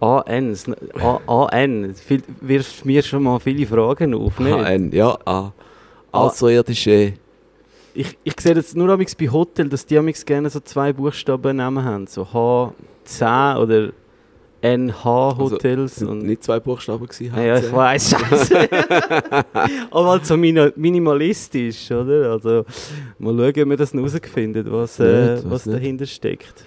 AN, AN, wirft mir schon mal viele Fragen auf? AN, ja, A. Außerirdische. Ich, ich sehe das nur bei Hotel, dass die gerne so zwei Buchstaben nehmen haben, so H10 oder NH-Hotels. Also, und nicht zwei Buchstaben gewesen, Ja, ich weiß, scheiße. Aber halt so minimalistisch, oder? Also, mal schauen, ob wir das herausfinden, was, äh, was dahinter steckt.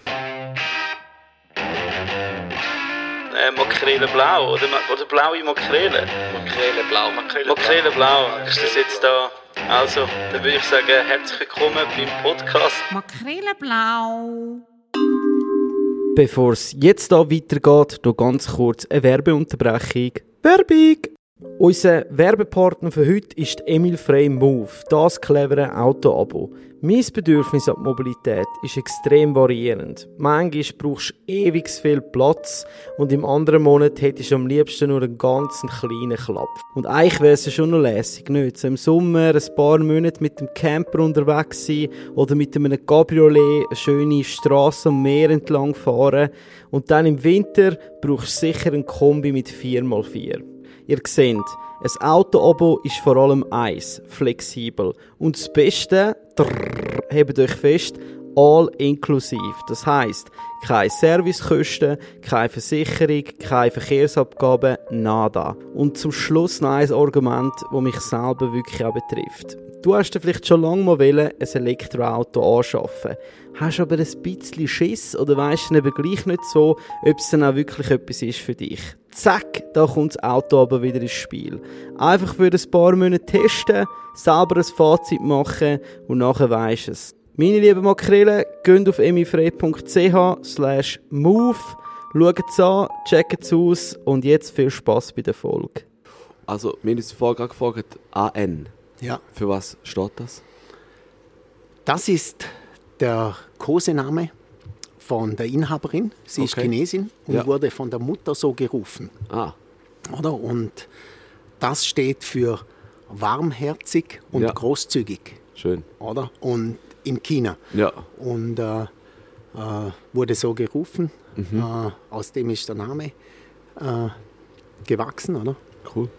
Äh, Makrele blau, oder, oder blaue Makrele? Makrele blau, Makrele, Makrele blau. blau. Ist das jetzt da? Also, dann würde ich sagen, herzlich willkommen beim Podcast. Makrele blau. Bevor es jetzt da weitergeht, noch ganz kurz eine Werbeunterbrechung. Werbung! Unser Werbepartner für heute ist Emil Frey Move, das clevere Auto-Abo. Mein Bedürfnis an Mobilität ist extrem variierend. Manchmal brauchst du ewig viel Platz und im anderen Monat hättest du am liebsten nur einen ganz kleinen Klapp. Und eigentlich wäre es schon noch lässig, nicht? So im Sommer ein paar Monate mit dem Camper unterwegs sein oder mit einem Cabriolet eine schöne Straße am Meer entlang fahren und dann im Winter brauchst du sicher ein Kombi mit 4x4. Ihr seht, ein Auto-Abo ist vor allem eins, flexibel. Und das Beste, drrr, hebt euch fest, all inklusiv. Das heißt, keine Servicekosten, keine Versicherung, keine Verkehrsabgaben, nada. Und zum Schluss noch ein Argument, das mich selber wirklich auch betrifft. Du hast dir vielleicht schon lange mal wollen, ein Elektroauto anschaffen. Hast aber ein bisschen Schiss oder weißt eben gleich nicht so, ob es dann auch wirklich etwas ist für dich. Zack, da kommt das Auto aber wieder ins Spiel. Einfach für ein paar Monate testen, selber ein Fazit machen und nachher weisst es. Meine lieben Makrelen, geht auf emifrei.ch slash move, schaut es an, checkt es aus und jetzt viel Spaß bei der Folge. Also, wir haben uns vorher gefragt, AN. Ja. Für was steht das? Das ist der Kosename von der Inhaberin. Sie okay. ist Chinesin und ja. wurde von der Mutter so gerufen. Ah. Oder? Und das steht für warmherzig und ja. großzügig. Schön. Oder? Und in China. Ja. Und äh, äh, wurde so gerufen. Mhm. Äh, aus dem ist der Name äh, gewachsen, oder? Cool.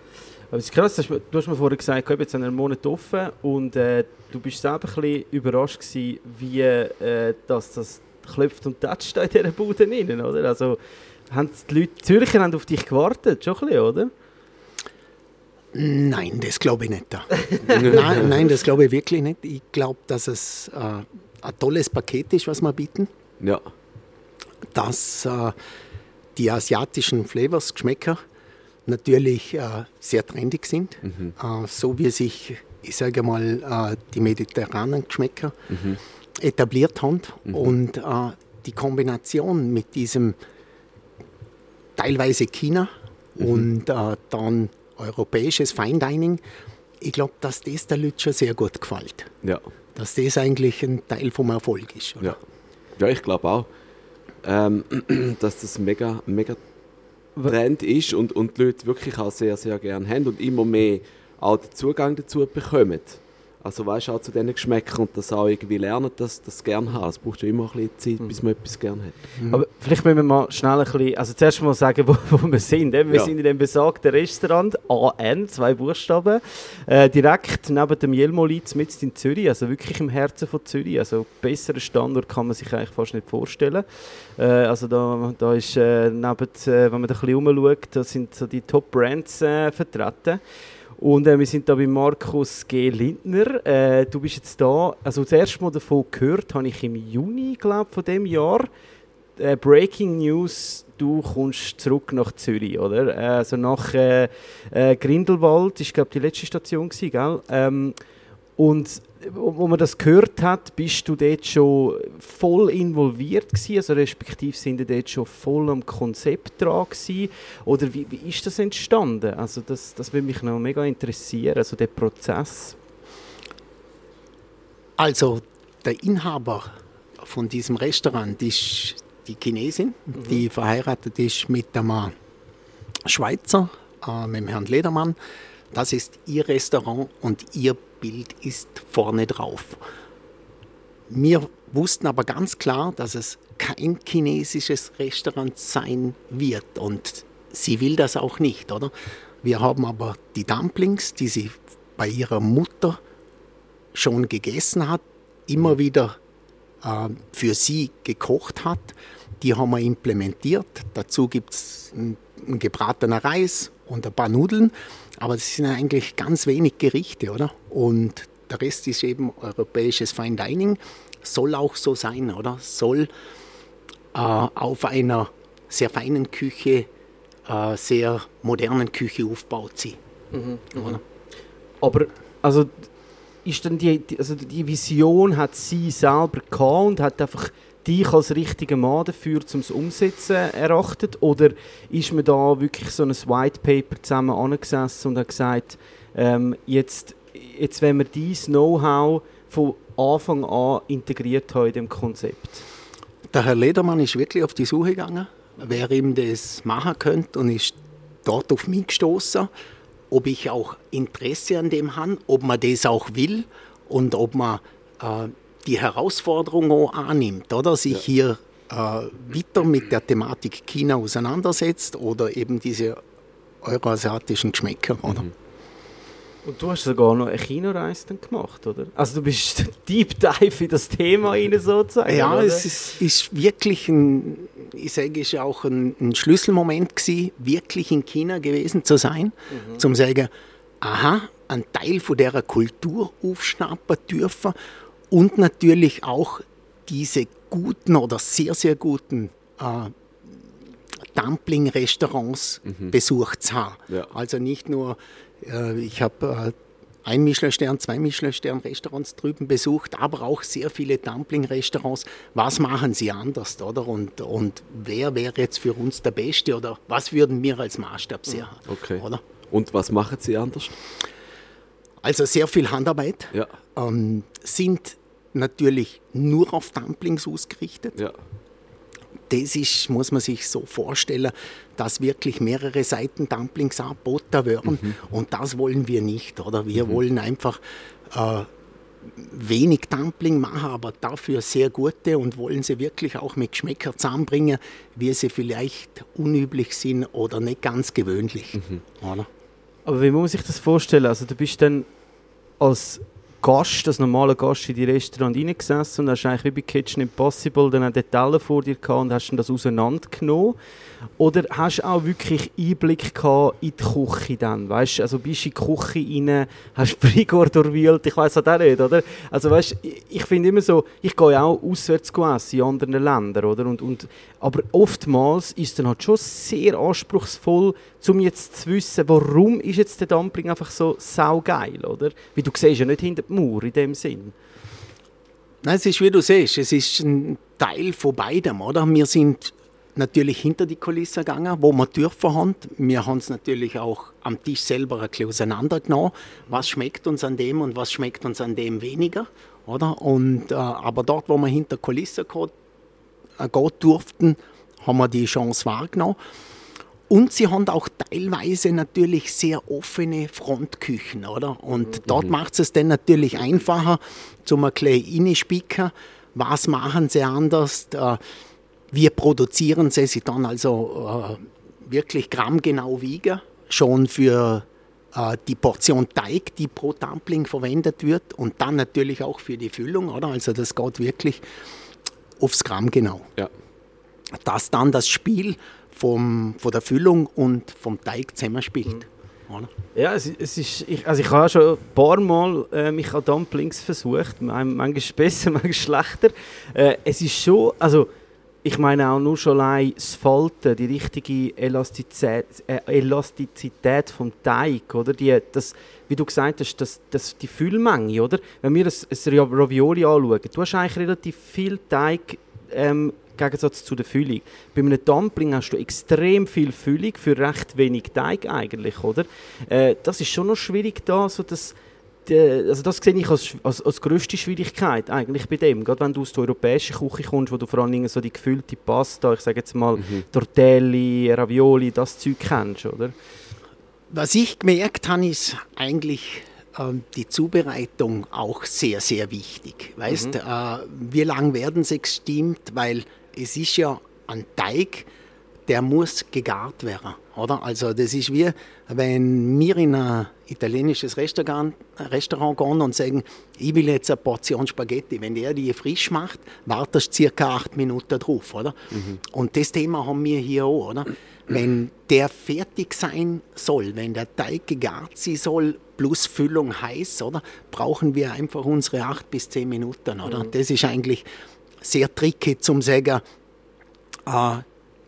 Aber es ist krass, du hast mir vorhin gesagt, ich jetzt einen Monat offen und äh, du bist selber ein bisschen überrascht gewesen, wie äh, das, das klopft und tätscht in dieser Bude rein, oder? Also haben die Leute Zürcher haben auf dich gewartet, schon ein bisschen, oder? Nein, das glaube ich nicht. nein, nein, das glaube ich wirklich nicht. Ich glaube, dass es äh, ein tolles Paket ist, was wir bieten. Ja. Dass äh, die asiatischen Flavors, Geschmäcker, natürlich äh, sehr trendig sind, mhm. äh, so wie sich, ich sage mal, äh, die mediterranen Geschmäcker mhm. etabliert haben. Mhm. Und äh, die Kombination mit diesem teilweise China mhm. und dann europäisches Fine Dining, ich glaube, dass das der Leute schon sehr gut gefällt. Ja. Dass das eigentlich ein Teil vom Erfolg ist. Oder? Ja. ja, ich glaube auch, ähm, dass das mega, mega Trend ist und, und die Leute wirklich auch sehr, sehr gerne haben und immer mehr auch den Zugang dazu bekommen. Also weißt du, auch zu diesen Geschmäckern und das auch irgendwie lernen, dass das gerne haben. Es braucht ja immer ein bisschen Zeit, mhm. bis man etwas gerne hat. Mhm. Aber vielleicht müssen wir mal schnell ein bisschen, also zuerst mal sagen, wo, wo wir sind. Wir ja. sind in dem besagten Restaurant, AN, zwei Buchstaben, äh, direkt neben dem Jelmolitz mit in Zürich, also wirklich im Herzen von Zürich. Also besseren Standort kann man sich eigentlich fast nicht vorstellen. Äh, also da, da ist äh, neben, äh, wenn man da ein bisschen rumschaut, da sind so die Top-Brands äh, vertreten. Und äh, wir sind da bei Markus G. Lindner. Äh, du bist jetzt da. Also das erste Mal davon gehört habe ich im Juni, glaube von dem Jahr. Äh, Breaking News, du kommst zurück nach Zürich, oder? Also nach äh, äh, Grindelwald, ist glaube die letzte Station gell? Ähm, und wo man das gehört hat, bist du dort schon voll involviert gewesen, also respektive sind du dort schon voll am Konzept dran gewesen, oder wie, wie ist das entstanden? Also das, das würde mich noch mega interessieren, also der Prozess. Also der Inhaber von diesem Restaurant ist die Chinesin, mhm. die verheiratet ist mit einem Schweizer, äh, mit dem Herrn Ledermann. Das ist ihr Restaurant und ihr Bild ist vorne drauf. Wir wussten aber ganz klar, dass es kein chinesisches Restaurant sein wird. Und sie will das auch nicht, oder? Wir haben aber die Dumplings, die sie bei ihrer Mutter schon gegessen hat, immer wieder äh, für sie gekocht hat. Die haben wir implementiert. Dazu gibt es ein, ein gebratener Reis und ein paar Nudeln. Aber das sind eigentlich ganz wenig Gerichte, oder? Und der Rest ist eben europäisches Fine Dining. Soll auch so sein, oder? Soll äh, auf einer sehr feinen Küche, äh, sehr modernen Küche aufgebaut sein. Mhm, mhm. Aber also ist dann die, also die Vision hat sie selber gehabt und hat einfach dich als richtiger Mann dafür zum Umsetzen erachtet? Oder ist man da wirklich so ein White Paper zusammen angesessen und hat gesagt, ähm, jetzt, jetzt wenn wir dieses Know-how von Anfang an integriert haben in dem Konzept? Der Herr Ledermann ist wirklich auf die Suche gegangen, wer ihm das machen könnte und ist dort auf mich gestoßen, ob ich auch Interesse an dem habe, ob man das auch will und ob man äh, die Herausforderung auch annimmt, oder? Sich ja. hier äh, weiter mit der Thematik China auseinandersetzt oder eben diese euroasiatischen Geschmäcker, oder? Mhm. Und du hast sogar noch eine dann gemacht, oder? Also du bist deep dive in das Thema rein sozusagen, Ja, oder? es ist, ist, wirklich ein, ich sage, ist auch ein, ein, Schlüsselmoment gewesen, wirklich in China gewesen zu sein, mhm. zum sagen, aha, ein Teil von der Kultur aufschnappen dürfen und natürlich auch diese guten oder sehr, sehr guten äh, Dumpling-Restaurants mhm. besucht zu haben. Ja. Also nicht nur, äh, ich habe äh, ein Michelin-Stern, zwei Michelin-Stern-Restaurants drüben besucht, aber auch sehr viele Dumpling-Restaurants. Was machen sie anders, oder? Und, und wer wäre jetzt für uns der Beste oder was würden wir als Maßstab sehen? Okay. Oder? Und was machen sie anders? Also sehr viel Handarbeit. Ja. Ähm, sind natürlich nur auf Dumplings ausgerichtet. Ja. Das ist, muss man sich so vorstellen, dass wirklich mehrere Seiten Dumplings angeboten werden. Mhm. Und das wollen wir nicht, oder? Wir mhm. wollen einfach äh, wenig Dumpling machen, aber dafür sehr gute und wollen sie wirklich auch mit Geschmäcker zusammenbringen, wie sie vielleicht unüblich sind oder nicht ganz gewöhnlich. Mhm. Oder? Aber wie muss man sich das vorstellen? Also du bist dann als Gast, als normaler Gast in die Restaurant reingesessen und hast eigentlich wie bei Kitchen Impossible dann einen Teller vor dir gehabt und hast das auseinandergenommen? Oder hast du auch wirklich Einblick gehabt in die Küche dann? Weißt, also bist du in die Küche rein, hast Brigor durchwühlt, ich halt auch nicht, oder? Also weißt, ich, ich finde immer so, ich gehe auch auswärts essen in anderen Ländern, oder? Und, und, aber oftmals ist es dann halt schon sehr anspruchsvoll, um jetzt zu wissen, warum ist jetzt der Dumpling einfach so saugeil, oder? Weil du siehst ja nicht hinter Mauer in dem Sinn. Nein, es ist wie du siehst, es ist ein Teil von beidem, oder? Wir sind natürlich hinter die Kulisse gegangen, wo wir dürfen haben. Wir haben es natürlich auch am Tisch selber ein bisschen auseinandergenommen. Was schmeckt uns an dem und was schmeckt uns an dem weniger, oder? Und, äh, aber dort, wo wir hinter die Kulisse gehen, gehen durften, haben wir die Chance wahrgenommen. Und sie haben auch teilweise natürlich sehr offene Frontküchen, oder? Und mhm. dort macht es dann natürlich einfacher, zum bisschen reinspicken, was machen sie anders. Wir produzieren sie, sie dann also äh, wirklich grammgenau wiegen, schon für äh, die Portion Teig, die pro Dumpling verwendet wird und dann natürlich auch für die Füllung, oder? Also das geht wirklich aufs Gramm genau. Ja. Dass dann das Spiel vom, von der Füllung und vom Teig zusammenspielt. Mhm. Ja, es, es ist, ich, also ich habe schon ein paar Mal äh, mich an Dumplings versucht, manchmal besser, manchmal schlechter. Äh, es ist schon, also ich meine auch nur schon allein das Falten, die richtige Elastizität, äh, Elastizität vom Teig, oder? Die, das, wie du gesagt hast, das, das, die Füllmenge, oder? Wenn wir ein, ein Ravioli anschauen, du hast eigentlich relativ viel Teig ähm, Gegensatz zu der Füllung. Bei einem Dumpling hast du extrem viel Füllung für recht wenig Teig eigentlich, oder? Äh, das ist schon noch schwierig da, so dass also das sehe ich als, als, als grösste Schwierigkeit eigentlich bei dem. Gerade wenn du aus der europäischen Küche kommst, wo du vor allem so die gefüllte Pasta, ich sage jetzt mal mhm. Tortelli, Ravioli, das Zeug kennst, oder? Was ich gemerkt habe, ist eigentlich ähm, die Zubereitung auch sehr, sehr wichtig. Weißt, mhm. äh, wie lange werden sie gestimmt? Weil es ist ja ein Teig, der muss gegart werden, oder? Also das ist wie, wenn wir in ein italienisches Restaurant, Restaurant gehen und sagen, ich will jetzt eine Portion Spaghetti. Wenn der die frisch macht, wartest du circa acht Minuten drauf, oder? Und das Thema haben wir hier auch, oder? Wenn der fertig sein soll, wenn der Teig gegart sein soll, plus Füllung heiß, oder? Brauchen wir einfach unsere acht bis zehn Minuten, oder? Das ist eigentlich sehr tricky zum sagen, äh,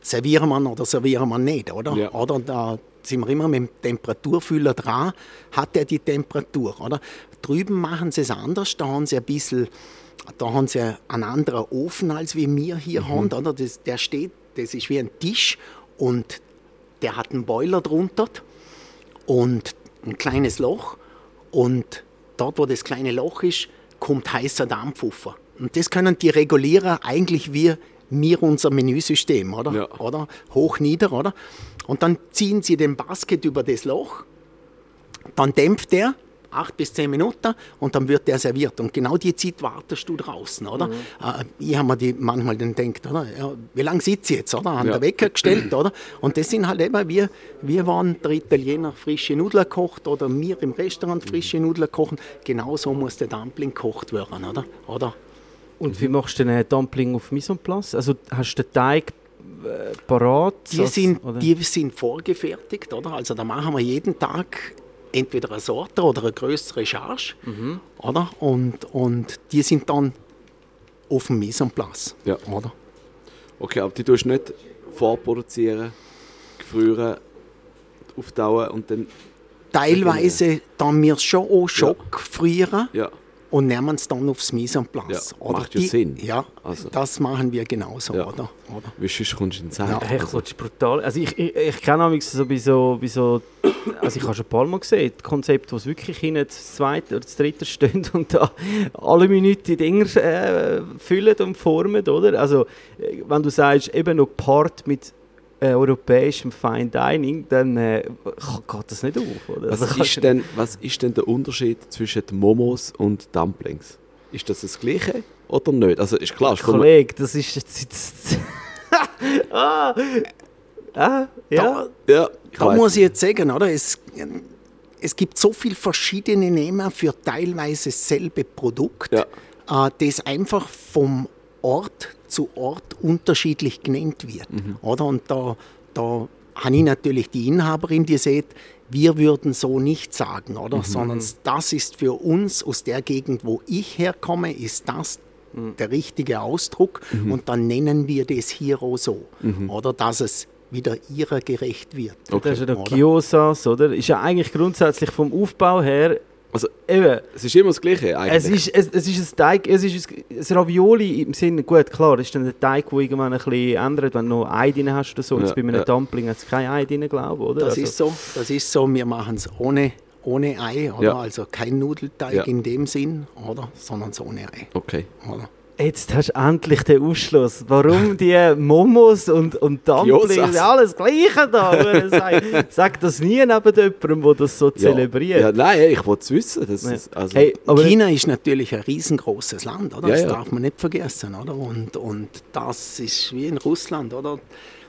servieren wir oder servieren wir nicht, oder? Ja. Oder da sind wir immer mit dem Temperaturfühler dran, hat er die Temperatur, oder? Drüben machen sie es anders, da haben sie ein bisschen, da haben sie einen anderen Ofen als wir hier haben, oder? Das, der steht, das ist wie ein Tisch und der hat einen Boiler drunter und ein kleines Loch und dort, wo das kleine Loch ist, kommt heißer Dampf rauf. Und das können die regulieren eigentlich wie wir unser Menüsystem, oder? Ja. oder? Hoch, nieder, oder? Und dann ziehen sie den Basket über das Loch, dann dämpft der acht bis zehn Minuten und dann wird der serviert. Und genau die Zeit wartest du draußen, oder? Äh, ich habe mir die manchmal dann denkt, oder? Ja, wie lange sitze ich jetzt, oder? An Ja. der Wecker gestellt, oder? Und das sind halt eben, wir, wir waren der Italiener frische Nudeln kocht oder wir im Restaurant frische Nudeln kochen. Genauso muss der Dumpling gekocht werden, oder? oder? Und wie machst du einen Dumpling auf Mise en place? Also hast du den Teig äh, parat? Die als- sind, oder? die sind vorgefertigt, oder? Also da machen wir jeden Tag entweder eine Sorte oder eine größere Charge, Mhm. oder? Und, und die sind dann auf dem Mise en place, Ja. oder? Okay, aber die tust du nicht vorproduzieren, gefrieren, auftauen und dann. Teilweise dann wir schon auch Schock frieren Ja, und nehmen es dann aufs Mise en place. Ja, macht ja Sinn. Ja, Also. das machen wir genauso, Ja. oder? oder? wie sonst kommst du in den Sack. Hey, ich will's brutal. Also ich, ich, ich kenne so bei so, bei so, also ich habe schon ein paar Mal gesehen, Konzepte, wo es wirklich hinten das zweite oder das dritte stehen und da alle Minuten die Dinger äh, füllen und formen, oder? Also äh, wenn du sagst, eben noch gepaart mit äh, europäischem Fine Dining, dann äh, geht das nicht auf, oder? Was, Also ist denn, was ist denn der Unterschied zwischen Momos und Dumplings? Ist das das Gleiche oder nicht? Also ist klar, Kollege, das ist jetzt... ah, ah, ja. ja, ich Da muss ich jetzt sagen, oder? Es, es gibt so viele verschiedene Namen für teilweise dasselbe Produkt, Ja. äh, das einfach vom Ort zu Ort unterschiedlich genannt wird. Mhm. Oder? Und da, da habe ich natürlich die Inhaberin, die sagt, wir würden so nicht sagen, oder? Mhm. Sondern das ist für uns aus der Gegend, wo ich herkomme, ist das Mhm. der richtige Ausdruck und dann nennen wir das hier auch so. Mhm. Oder dass es wieder ihrer gerecht wird. Okay. Das ist ja noch Oder? Gyosas, oder? Ist ja eigentlich grundsätzlich vom Aufbau her Also eben. es ist immer das Gleiche eigentlich. Es ist, es, es ist ein Teig, es ist ein, ein Ravioli im Sinne, gut, klar, das ist dann ein Teig, der irgendwann ein bisschen ändert, wenn du noch Ei drin hast oder so. Jetzt Ja, bei einem ja. Dumpling hat es kein Ei drin, glaube ich, oder? Das Also, ist so, das ist so, wir machen es ohne, ohne Ei, oder? Ja. Also kein Nudelteig Ja. in dem Sinn, oder? Sondern es ohne Ei, okay. oder? Jetzt hast du endlich den Ausschluss. Warum die Momos und, und Dumplings, alles Gleiche da? Sag, sag das nie neben jemandem, der das so Ja. zelebriert. Ja, nein, ich wollte es wissen. Das Ja. also, Hey, China ist natürlich ein riesengroßes Land, oder? Das ja. darf man nicht vergessen, oder? Und, und das ist wie in Russland, oder?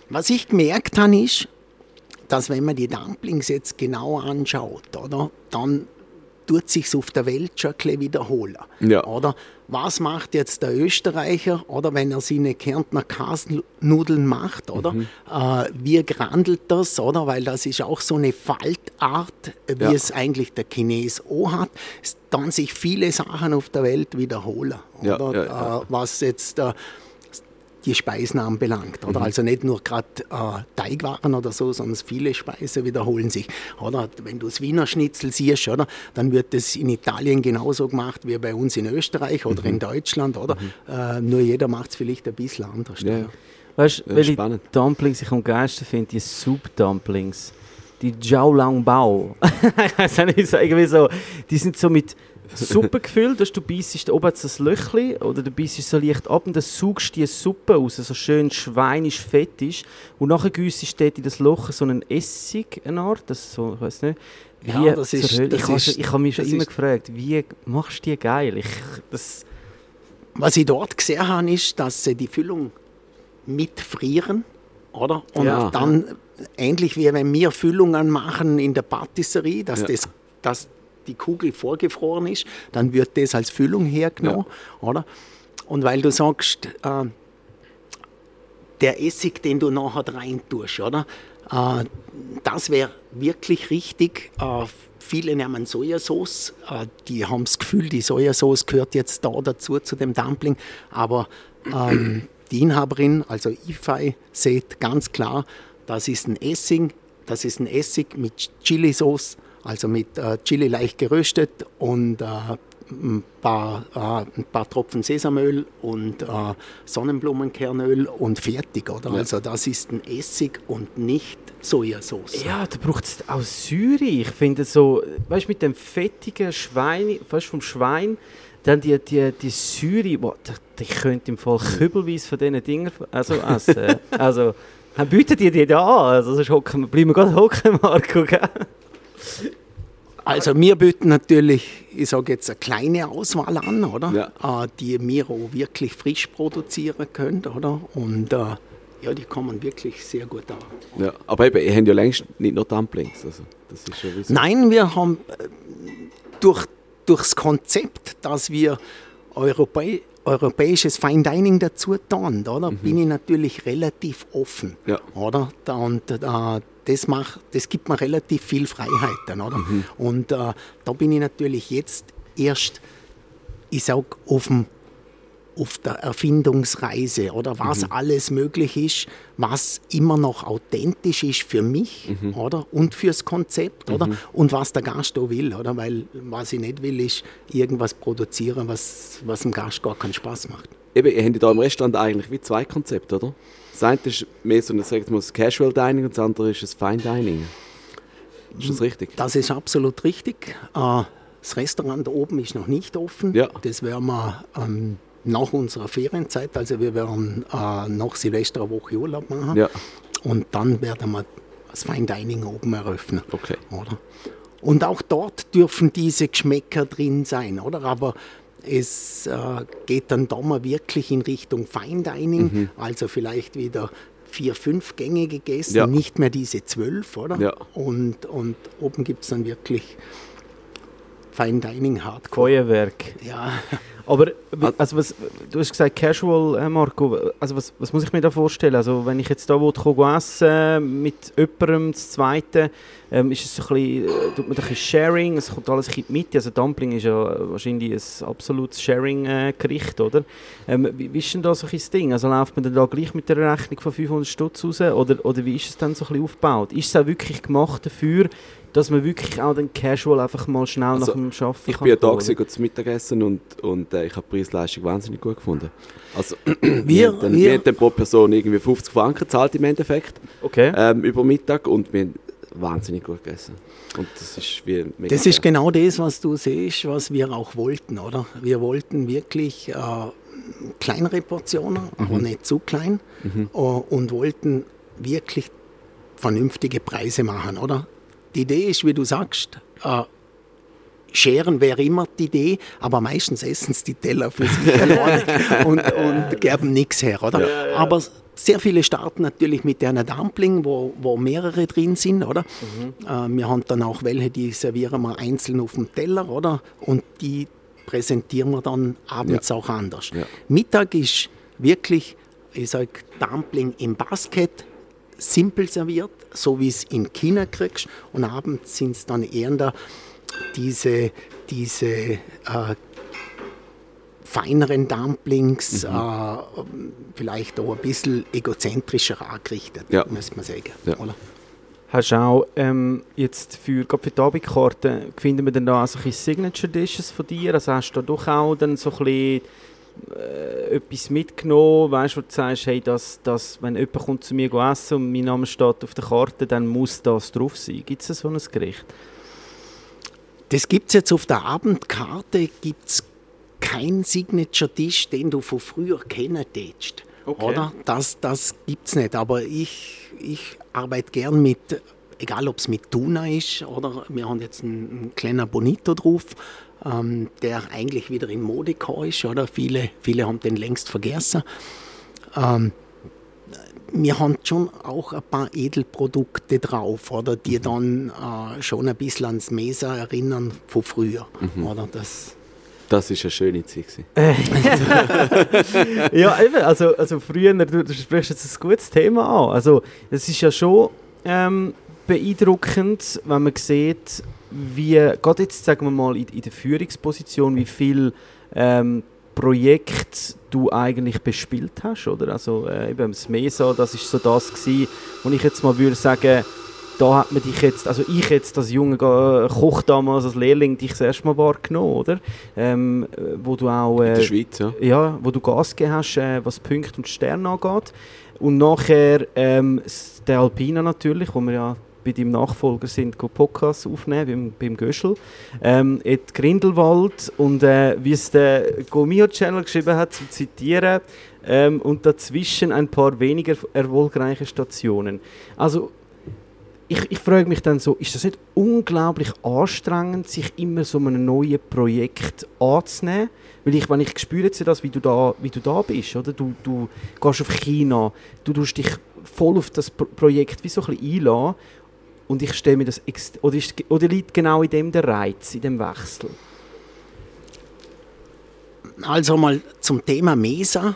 Was ich gemerkt habe, ist, dass wenn man die Dumplings jetzt genau anschaut, oder, dann tut sich auf der Welt schon ein bisschen wiederholen. Ja. Oder was macht jetzt der Österreicher, oder wenn er seine Kärntner Kasnudeln macht, oder? Mhm. Äh, wie grandelt das, oder? Weil das ist auch so eine Faltart, wie Ja. es eigentlich der Chines auch hat. Es dann sich viele Sachen auf der Welt wiederholen, oder? ja, ja. Äh, was jetzt äh, die Speisen anbelangt. Mhm. Oder? Also nicht nur gerade äh, Teigwaren oder so, sondern viele Speisen wiederholen sich. Oder? Wenn du das Wiener Schnitzel siehst, oder? dann wird das in Italien genauso gemacht wie bei uns in Österreich oder Mhm. in Deutschland. Oder? Äh, nur jeder macht es vielleicht ein bisschen anders. Ja. Weißt du, welche spannend. Dumplings ich am geilsten finde? Die Soup-Dumplings. Die Jiao Lang Bao. ich weiß nicht, irgendwie so. Die sind so mit Suppe gefüllt. Dass du beißt, oben hat es ein Löchli oder du beißt so leicht ab und dann saugst du die Suppe raus, so schön schweinisch fettig. Und nachher güssest du in das Loch so einen Essig, eine Art, das so, ich weiß nicht. Wie Ja, das ist- das ich habe ist- ich habe mich schon immer ist- gefragt, wie machst du die geil? Ich, das, Was ich dort gesehen habe, ist, dass sie die Füllung mitfrieren, oder? Und Ja. dann ähnlich wie wenn wir Füllungen machen in der Patisserie, dass, Ja. das, dass die Kugel vorgefroren ist, dann wird das als Füllung hergenommen, oder? Und weil du sagst, äh, der Essig, den du nachher rein tust, oder? Äh, das wäre wirklich richtig. Äh, viele nehmen Sojasauce. Äh, die haben das Gefühl, die Sojasauce gehört jetzt da dazu, zu dem Dumpling. Aber ähm, die Inhaberin, also IFI, sieht ganz klar, das ist ein Essig, das ist ein Essig mit Chili-Sauce, also mit äh, Chili leicht geröstet und äh, ein paar, äh, ein paar Tropfen Sesamöl und äh, Sonnenblumenkernöl und fertig, oder? Also das ist ein Essig und nicht Sojasauce. Ja, da braucht es auch Säure. Ich finde so, weißt du, mit dem fettigen Schwein, weißt, vom Schwein, dann die, die, die Säure, boah, ich könnte im Fall kübelweise von diesen Dingen also essen. also, dann bieten die die da an. Also, sonst hocken bleiben wir gerade hocken, Marco, gell? Also wir bieten natürlich, ich sage jetzt eine kleine Auswahl an, oder? Ja. Äh, die wir auch wirklich frisch produzieren können, oder? Und äh, ja, die kommen wirklich sehr gut an. Ja. Aber eben, ihr habt ja längst nicht nur Dumplings. Also, das ist schon. Nein, wir haben äh, durch, durchs Konzept, dass wir Europä europäisches Fine Dining dazu tun, oder, bin ich natürlich relativ offen. Ja. Oder? Und äh, das, macht, das gibt mir relativ viel Freiheiten. Oder? Und äh, da bin ich natürlich jetzt erst, ich sag, auf dem auf der Erfindungsreise oder was alles möglich ist, was immer noch authentisch ist für mich oder? Und fürs Konzept oder? Und was der Gast da will oder? Weil was ich nicht will ist irgendwas produzieren was was dem Gast gar keinen Spaß macht. Eben, ihr habt da im Restaurant eigentlich wie zwei Konzepte, oder? Das eine ist mehr so ein, sag ich mal, das Casual Dining und das andere ist das Fine Dining. Ist das richtig? das ist absolut richtig. Äh, das Restaurant oben ist noch nicht offen. Ja. das werden wir ähm, nach unserer Ferienzeit also wir werden äh, nach Silvester eine Woche Urlaub machen Ja. Und dann werden wir das Fine Dining oben eröffnen. Okay. Oder? Und auch dort dürfen diese Geschmäcker drin sein, oder? Aber es äh, geht dann da mal wirklich in Richtung Fine Dining, also vielleicht wieder vier, fünf Gänge gegessen, Ja. nicht mehr diese zwölf, oder? Ja. Und, und oben gibt es dann wirklich Fine Dining Hardcore. Feuerwerk. Ja, Aber also was, du hast gesagt Casual, äh, Marco. Also was, was muss ich mir da vorstellen? Also wenn ich jetzt da wo essen mit jemandem, das Zweite, ähm, ist es ein bisschen, äh, tut man ein bisschen Sharing, es kommt alles ein bisschen in die Mitte. Also Dumpling ist ja wahrscheinlich ein absolutes Sharing-Gericht, oder? Ähm, wie, wie ist denn da so ein Ding? Also läuft man dann da gleich mit der Rechnung von 500 Stutz raus? Oder, oder wie ist es dann so ein bisschen aufgebaut? Ist es auch wirklich gemacht dafür, dass man wirklich auch den Casual einfach mal schnell Also, nach dem Arbeiten Ich bin ja da gewesen, gut zu Mittagessen und, und äh, ich habe die Preis-Leistung wahnsinnig gut gefunden. Also, Wir- wir, haben dann, wir- wir haben dann pro Person irgendwie 50 Franken gezahlt im Endeffekt Okay. ähm, über Mittag und wir haben wahnsinnig gut gegessen. Und das ist wie mega Das ist geil. genau das, was du siehst, was wir auch wollten, oder? Wir wollten wirklich äh, kleinere Portionen, aber nicht zu klein, äh, und wollten wirklich vernünftige Preise machen, oder? Die Idee ist, wie du sagst, äh, Scheren wäre immer die Idee, aber meistens essen es die Teller für sich und, und geben nichts her, oder? Aber sehr viele starten natürlich mit einer Dumpling, wo, wo mehrere drin sind, oder? Äh, wir haben dann auch welche, die servieren wir einzeln auf dem Teller, oder? Und die präsentieren wir dann abends auch anders. Ja. Mittag ist wirklich, ich sage, Dumpling im Basket, simpel serviert, so wie es in China kriegst. Und abends sind es dann eher da diese, diese äh, feineren Dumplings, Mhm. äh, vielleicht auch ein bisschen egozentrischer angerichtet, Ja. muss man sagen. Ja. Oder? Hast du auch ähm, jetzt für, gerade für die Abendkarte, finden wir dann da auch so ein Signature Dishes von dir? Also hast du da doch auch dann so ein bisschen äh, etwas mitgenommen, weißt du, wo du sagst, hey, das, das, wenn jemand kommt zu mir essen und mein Name steht auf der Karte, dann muss das drauf sein. Gibt es so ein Gericht? Das gibt es jetzt auf der Abendkarte, gibt's kein Signature-Tisch, den du von früher kennen tätst. Okay. Oder? Das, das gibt es nicht. Aber ich, ich arbeite gern mit, egal ob es mit Tuna ist oder wir haben jetzt einen, einen kleinen Bonito drauf, ähm, der eigentlich wieder in Mode gekommen ist. Oder? Viele, viele haben den längst vergessen. Ähm, wir haben schon auch ein paar Edelprodukte drauf, oder, die dann äh, schon ein bisschen ans Mesa erinnern von früher. Oder? Das, Das ist eine schöne Zeit. gewesen. ja, eben, also, also früher, du, du sprichst jetzt ein gutes Thema an. Also, es ist ja schon ähm, beeindruckend, wenn man sieht, wie, gerade jetzt sagen wir mal in, in der Führungsposition, wie viel ähm, Projekte du eigentlich bespielt hast, oder? Also äh, eben das MESA, das ist so das gewesen, wo ich jetzt mal würde sagen, da hat man dich jetzt, also ich jetzt als junger äh, Koch damals, als Lehrling, dich das erste Mal wahrgenommen, oder? Ähm, äh, wo du auch... In Äh, der Schweiz, ja. ja, wo du Gas gegeben hast, äh, was Punkte und Sterne angeht. Und nachher ähm, der Alpina natürlich, wo wir ja bei deinem Nachfolger sind, Podcasts aufnehmen, beim, beim Göschel. Ähm, et Grindelwald und äh, wie es der Gomio Channel geschrieben hat, zu zitieren, ähm, und dazwischen ein paar weniger erfolgreiche Stationen. Also ich, ich frage mich dann so, ist das nicht unglaublich anstrengend, sich immer so einem neuen Projekt anzunehmen? Weil ich, wenn ich spüre jetzt das, wie du da, wie du da bist, oder? Du, du gehst auf China, du tust dich voll auf das Pro Projekt wie so ein bisschen einlassen und ich stelle mir das, oder, ist, oder liegt genau in dem der Reiz, in dem Wechsel? Also mal zum Thema Mesa.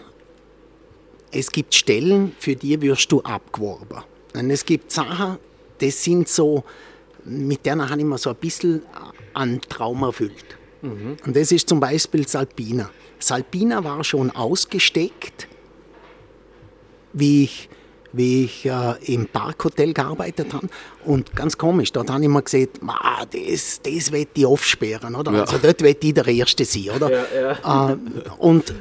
Es gibt Stellen, für die wirst du abgeworben. Und es gibt Sachen, das sind so, mit denen habe ich mir so ein bisschen einen Traum erfüllt. Und das ist zum Beispiel Salpina. Salpina war schon ausgesteckt, wie ich, wie ich äh, im Parkhotel gearbeitet habe. Und ganz komisch, dort habe ich mir gesagt, "Ma, das, das wird ich aufsperren. Oder? Ja. Also dort wird ich der Erste sein. Oder? Äh, und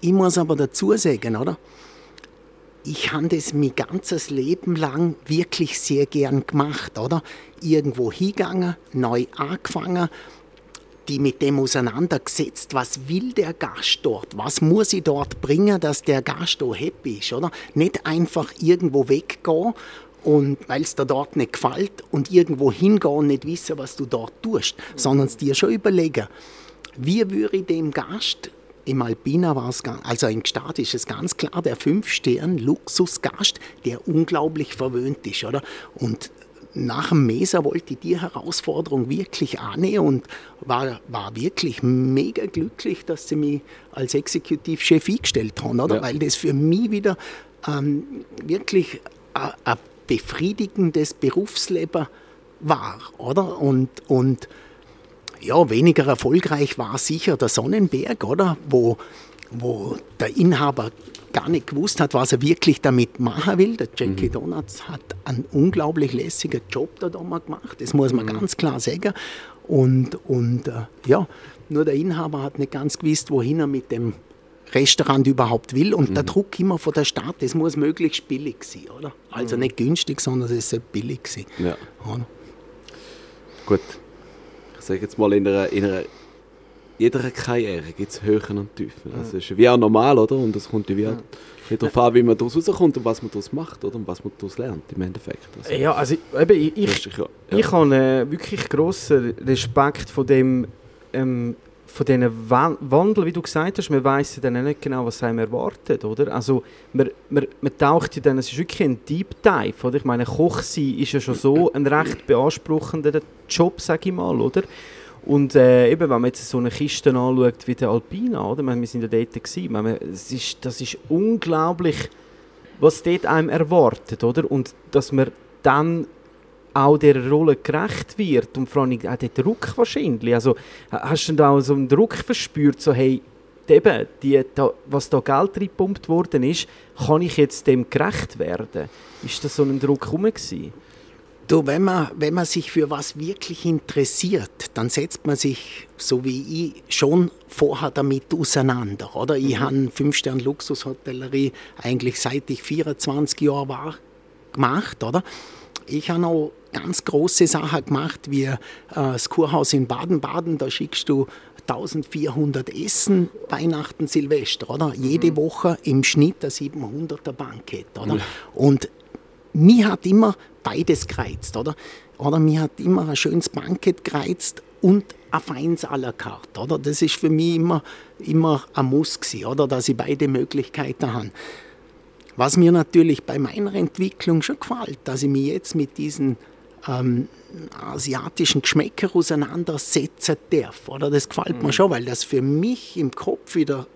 ich muss aber dazu sagen, oder? Ich habe das mein ganzes Leben lang wirklich sehr gern gemacht, oder? Irgendwo hingegangen, neu angefangen, die mit dem auseinandergesetzt, was will der Gast dort, was muss ich dort bringen, dass der Gast da happy ist, oder? Nicht einfach irgendwo weggehen und weil es dir dort nicht gefällt und irgendwo hingehen und nicht wissen, was du dort tust, sondern es dir schon überlegen, wie würde ich dem Gast im Alpina war es, also im Gstaad ist es ganz klar der Fünf-Stern-Luxusgast, der unglaublich verwöhnt ist, oder? Und nach dem Mesa wollte ich die Herausforderung wirklich annehmen und war, war wirklich mega glücklich, dass sie mich als Exekutivchef eingestellt haben, oder? Ja. Weil das für mich wieder ähm, wirklich ein ein befriedigendes Berufsleben war, oder? Und, und ja, weniger erfolgreich war sicher der Sonnenberg, oder? Wo, wo der Inhaber gar nicht gewusst hat, was er wirklich damit machen will. Der Jackie Donuts hat einen unglaublich lässigen Job da damals gemacht, das muss man ganz klar sagen. Und, und äh, ja, nur der Inhaber hat nicht ganz gewusst, wohin er mit dem Restaurant überhaupt will. Und der Druck immer von der Stadt, das muss möglichst billig sein, oder? Also nicht günstig, sondern es soll billig sein. Ja. Oder? Gut. Ich sage jetzt mal, in einer, in einer jeder Karriere gibt es Höhen und Tiefen. Das ist wie auch normal, oder? Und es kommt ja wie auch wieder darauf an, wie man daraus rauskommt und was man daraus macht, oder? Und was man daraus lernt, im Endeffekt. Also, Ja, also eben, ich, ich, ja. Ich habe äh, wirklich grossen Respekt von dem ähm, von diesen Wan- Wandel, wie du gesagt hast, man weiß ja dann nicht genau, was einem erwartet, oder? Also man, man, man taucht ja dann, es ist wirklich ein Deep Dive, oder? Ich meine, Koch sein ist ja schon so ein recht beanspruchender Job, sage ich mal, oder? Und äh, eben, wenn man jetzt so eine Kiste anschaut wie der Alpina, oder? Wir sind ja dort gewesen, es ist, das ist unglaublich, was dort einem erwartet, oder? Und dass man dann auch dieser Rolle gerecht wird und vor allem auch der Druck wahrscheinlich. Also ha- hast du da auch so einen Druck verspürt, so hey, eben, die, da, was da Geld reingepumpt worden ist, kann ich jetzt dem gerecht werden? Ist das so ein Druck rum gewesen? Du, wenn man, wenn man sich für was wirklich interessiert, dann setzt man sich, so wie ich, schon vorher damit auseinander. Oder? Ich habe Fünf-Stern-Luxushotellerie eigentlich seit ich 24 Jahre war gemacht. Oder? Ich habe auch ganz große Sachen gemacht, wie äh, das Kurhaus in Baden-Baden. Da schickst du 1400 Essen, Weihnachten, Silvester. Oder? Jede Woche im Schnitt ein 700er Bankett. Oder? Und mir hat immer beides gereizt, oder? Oder mir hat immer ein schönes Bankett gereizt und ein feines à la carte, oder? Das ist für mich immer, immer ein Muss gewesen, oder? Dass ich beide Möglichkeiten habe. Was mir natürlich bei meiner Entwicklung schon gefällt, dass ich mich jetzt mit diesen ähm, asiatischen Geschmäcker auseinandersetzen darf. Oder? Das gefällt mhm. mir schon, weil das für mich im Kopf wieder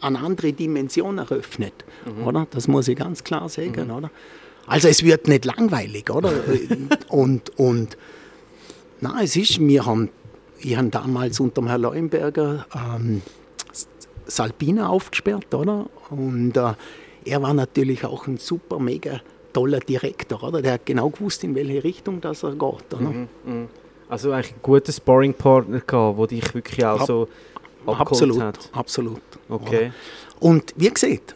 eine andere Dimension eröffnet. Mhm. Oder? Das muss ich ganz klar sagen. Mhm. Oder? Also es wird nicht langweilig, oder? und, und na, es ist, wir haben, ich habe damals unter dem Herrn Leuenberger ähm, Salpina aufgesperrt, oder? Und äh, er war natürlich auch ein super, mega toller Direktor, oder? Der hat genau gewusst, in welche Richtung das er geht, oder? Mhm, mh. Also eigentlich ein guter Sparringpartner gehabt, der dich wirklich auch Ab, so absolut, hat. Absolut. Okay. Oder? Und wie gesagt,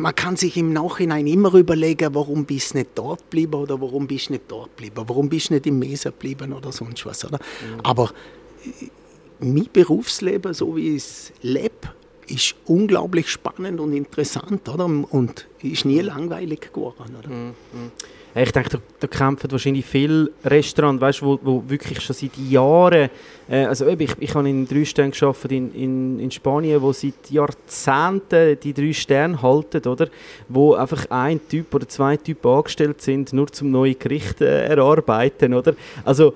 man kann sich im Nachhinein immer überlegen, warum bist du nicht dort geblieben oder warum bist du nicht dort geblieben, warum bist du nicht im Mesa geblieben oder sonst was. Oder? Mhm. Aber äh, mein Berufsleben, so wie ich es lebe, ist unglaublich spannend und interessant oder? und ist nie langweilig geworden. Oder? Mhm. Ich denke, da, da kämpfen wahrscheinlich viele Restaurants, weißt, wo, wo wirklich schon seit Jahren, äh, also ich, ich habe in drei Sternen gearbeitet in, in, in Spanien, wo seit Jahrzehnten die drei Sterne halten, oder? Wo einfach ein Typ oder zwei Typen angestellt sind, nur zum neue Gericht äh, erarbeiten, oder? Also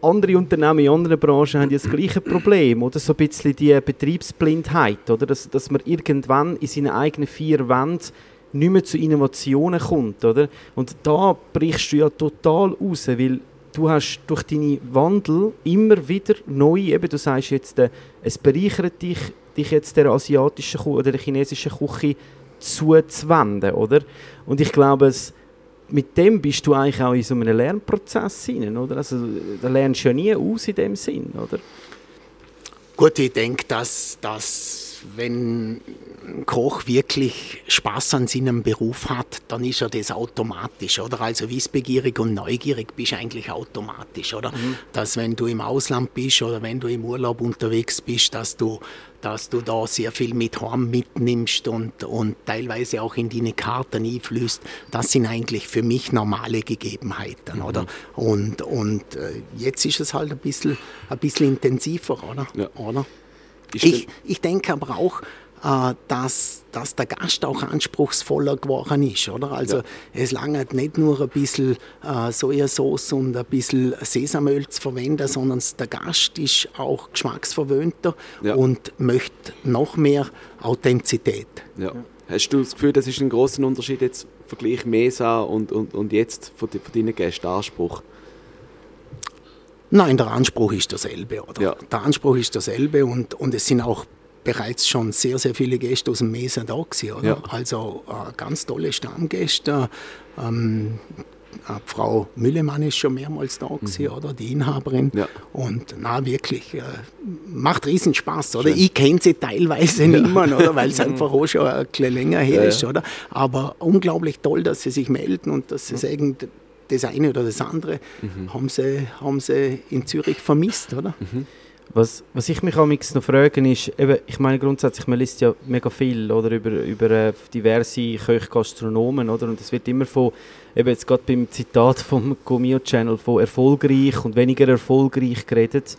andere Unternehmen in anderen Branchen haben ja das gleiche Problem, oder? So ein bisschen die Betriebsblindheit, oder? Dass, dass man irgendwann in seinen eigenen vier Wänden nicht mehr zu Innovationen kommt, oder? Und da brichst du ja total raus, weil du hast durch deine Wandel immer wieder neu, eben du sagst jetzt, äh, es bereichert dich, dich jetzt der asiatischen oder der chinesischen Küche zuzuwenden, oder? Und ich glaube, es, mit dem bist du eigentlich auch in so einem Lernprozess hinein, oder? Also da lernst du ja nie aus in dem Sinn, oder? Gut, ich denke, dass, dass wenn ein Koch wirklich Spaß an seinem Beruf hat, dann ist er das automatisch, oder? Also wissbegierig und neugierig bist du eigentlich automatisch, oder? Mhm. Dass wenn du im Ausland bist oder wenn du im Urlaub unterwegs bist, dass du, dass du da sehr viel mit heim mitnimmst und, und teilweise auch in deine Karten einflößt, das sind eigentlich für mich normale Gegebenheiten, mhm. oder? Und, und äh, jetzt ist es halt ein bisschen, ein bisschen intensiver, oder? Ja. oder? Ich, ich denke aber auch, äh, dass, dass der Gast auch anspruchsvoller geworden ist. Oder? Also ja. es langt nicht nur ein bisschen äh, Sojasauce und ein bisschen Sesamöl zu verwenden, sondern der Gast ist auch geschmacksverwöhnter ja. und möchte noch mehr Authentizität. Ja. Hast du das Gefühl, das ist ein großer Unterschied jetzt Vergleich Mesa und, und, und jetzt von, von deinen Gästen Anspruch? Nein, der Anspruch ist derselbe. Oder? Ja. Der Anspruch ist derselbe und, und es sind auch bereits schon sehr, sehr viele Gäste aus dem Mesa da gewesen, oder? Ja. Also äh, ganz tolle Stammgäste. Ähm, äh, Frau Müllemann ist schon mehrmals da gewesen, mhm. oder? Die Inhaberin. Ja. Und na wirklich, äh, macht riesen Spaß, oder? Schön. Ich kenne sie teilweise ja. nicht mehr, oder? Weil es einfach auch schon ein bisschen länger her ja, ist, oder? Aber unglaublich toll, dass sie sich melden und dass sie sagen, das eine oder das andere mhm. haben, sie, haben sie in Zürich vermisst, oder? Mhm. Was, was ich mich noch frage, ist, eben, ich meine grundsätzlich, man liest ja mega viel oder, über, über äh, diverse Köche, Gastronomen, oder? Und es wird immer von, eben jetzt gerade beim Zitat vom Gomio Channel, von erfolgreich und weniger erfolgreich geredet.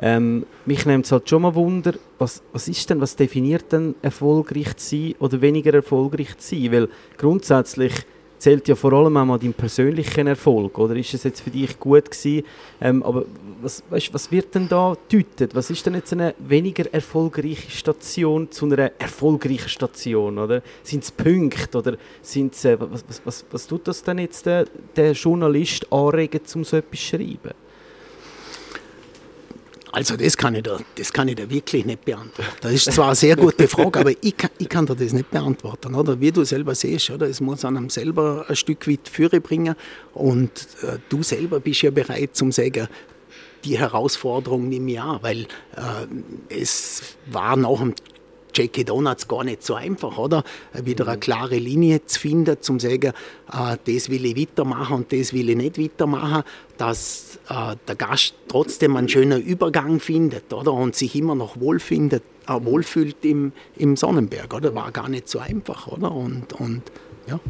Ähm, mich nimmt es halt schon mal Wunder, was, was ist denn, was definiert denn erfolgreich zu sein oder weniger erfolgreich zu sein? Weil grundsätzlich zählt ja vor allem auch mal dein persönlichen Erfolg. Oder ist es jetzt für dich gut gewesen? Ähm, aber was, weißt, was wird denn da deutet? Was ist denn jetzt eine weniger erfolgreiche Station zu einer erfolgreichen Station? Oder sind es Punkte oder sind äh, was, was, was, was tut das denn jetzt der, der Journalist anregen, um so etwas zu schreiben? Also das kann, ich da, das kann ich da wirklich nicht beantworten. Das ist zwar eine sehr gute Frage, aber ich kann, ich kann dir das nicht beantworten. Oder? Wie du selber siehst, oder? es muss einem selber ein Stück weit Führe bringen und äh, du selber bist ja bereit zum sagen, die Herausforderung nehme ich an, weil äh, es war nach dem Jackie Donuts gar nicht so einfach, oder? Wieder eine klare Linie zu finden, zum zu sagen, äh, das will ich weitermachen und das will ich nicht weitermachen, dass äh, der Gast trotzdem einen schönen Übergang findet, oder? Und sich immer noch wohlfindet, äh, wohlfühlt im, im Sonnenberg, oder? War gar nicht so einfach, oder? Und, und ja.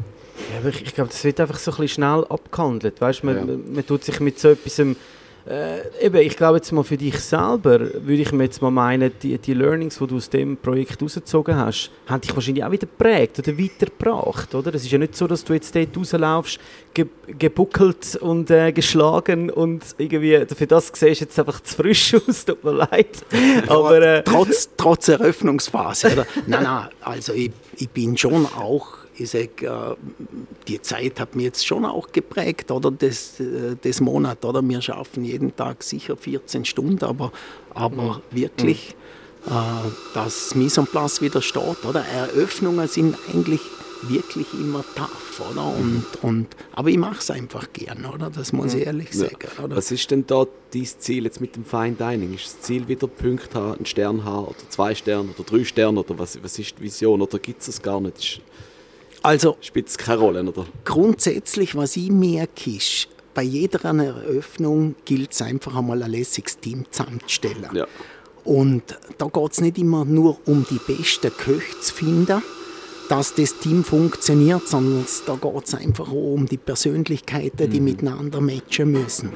Ja, ich, ich glaube, das wird einfach so ein bisschen schnell abgehandelt. Weißt, man, ja. man, man tut sich mit so etwas Äh, eben, ich glaube jetzt mal für dich selber, würde ich mir jetzt mal meinen, die, die Learnings, die du aus dem Projekt rausgezogen hast, haben dich wahrscheinlich auch wieder geprägt oder weitergebracht, oder? Es ist ja nicht so, dass du jetzt dort rauslaufst, ge gebuckelt und äh, geschlagen und irgendwie, für das siehst du jetzt einfach zu frisch aus, tut mir leid. Aber, äh, trotz, trotz Eröffnungsphase, oder? nein, nein, also ich, ich bin schon auch ich sage, äh, die Zeit hat mir jetzt schon auch geprägt, oder das, äh, das Monat, oder wir schaffen jeden Tag sicher 14 Stunden, aber, aber mhm. wirklich, mhm. Äh, dass Mise en place wieder steht, oder Eröffnungen sind eigentlich wirklich immer tough, oder? Und, und, aber ich mache es einfach gern, oder? Das muss ich ehrlich sagen. Oder? Was ist denn da dein Ziel jetzt mit dem Fine Dining? Ist das Ziel wieder Punkte haben, einen Stern haben oder zwei Sterne oder drei Sterne oder was, was ist die Vision oder gibt es das gar nicht? Also, spielt es keine Rolle, oder? Grundsätzlich, was ich merke, ist, bei jeder Eröffnung gilt es einfach einmal ein lässiges Team zusammenzustellen. Ja. Und da geht es nicht immer nur um die besten Köche zu finden, dass das Team funktioniert, sondern da geht es einfach auch um die Persönlichkeiten, die mhm. miteinander matchen müssen.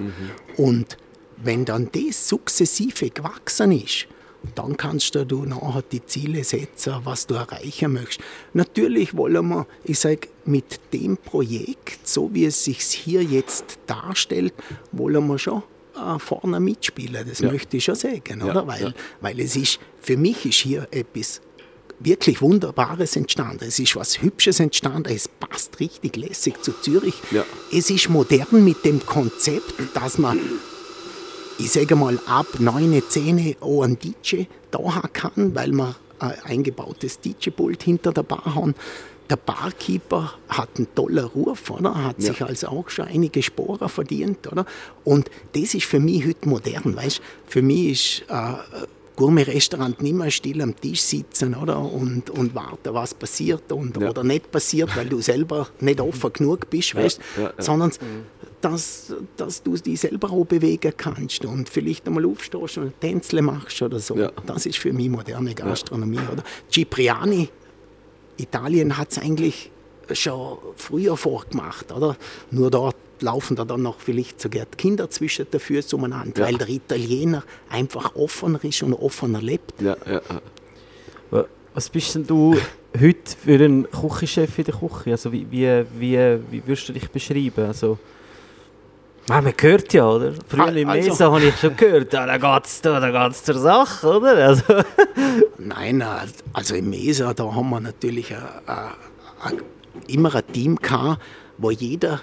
Mhm. Und wenn dann das sukzessive gewachsen ist, dann kannst du nachher die Ziele setzen, was du erreichen möchtest. Natürlich wollen wir, ich sage, mit dem Projekt, so wie es sich hier jetzt darstellt, wollen wir schon äh, vorne mitspielen. Das ja. möchte ich schon sagen, oder? Ja, weil, ja. weil es ist, für mich ist hier etwas wirklich Wunderbares entstanden. Es ist was Hübsches entstanden. Es passt richtig lässig zu Zürich. Es ist modern mit dem Konzept, dass man ich sage mal, ab 9, 10 auch einen DJ da haben kann, weil wir ein eingebautes DJ-Pult hinter der Bar haben. Der Barkeeper hat einen tollen Ruf, oder? hat ja. sich also auch schon einige Sporen verdient. Oder? Und das ist für mich heute modern. Weißt? Für mich ist äh, Gourmet-Restaurant nicht mehr still am Tisch sitzen oder? Und, und warten, was passiert und, ja. oder nicht passiert, weil du selber nicht offen genug bist, weißt? Ja, sondern mhm dass, dass du dich selber auch bewegen kannst und vielleicht einmal aufstehst und Tänzle machst oder so. Ja. Das ist für mich moderne Gastronomie. Oder Cipriani, Italien hat es eigentlich schon früher vorgemacht, oder? Nur dort laufen da dann noch vielleicht sogar die Kinder zwischen den Füßen umeinander, ja. weil der Italiener einfach offener ist und offener lebt. Ja, ja, Was bist denn du heute für einen Küchenchef in der Küche? Also wie, wie, wie, wie würdest du dich beschreiben? Also man hört ja, oder? Früher im also, Mesa habe ich schon gehört, da geht es da, da zur Sache, oder? Also. Nein, äh, also im Mesa, da haben wir natürlich a, a, a, immer ein Team gehabt, wo jeder,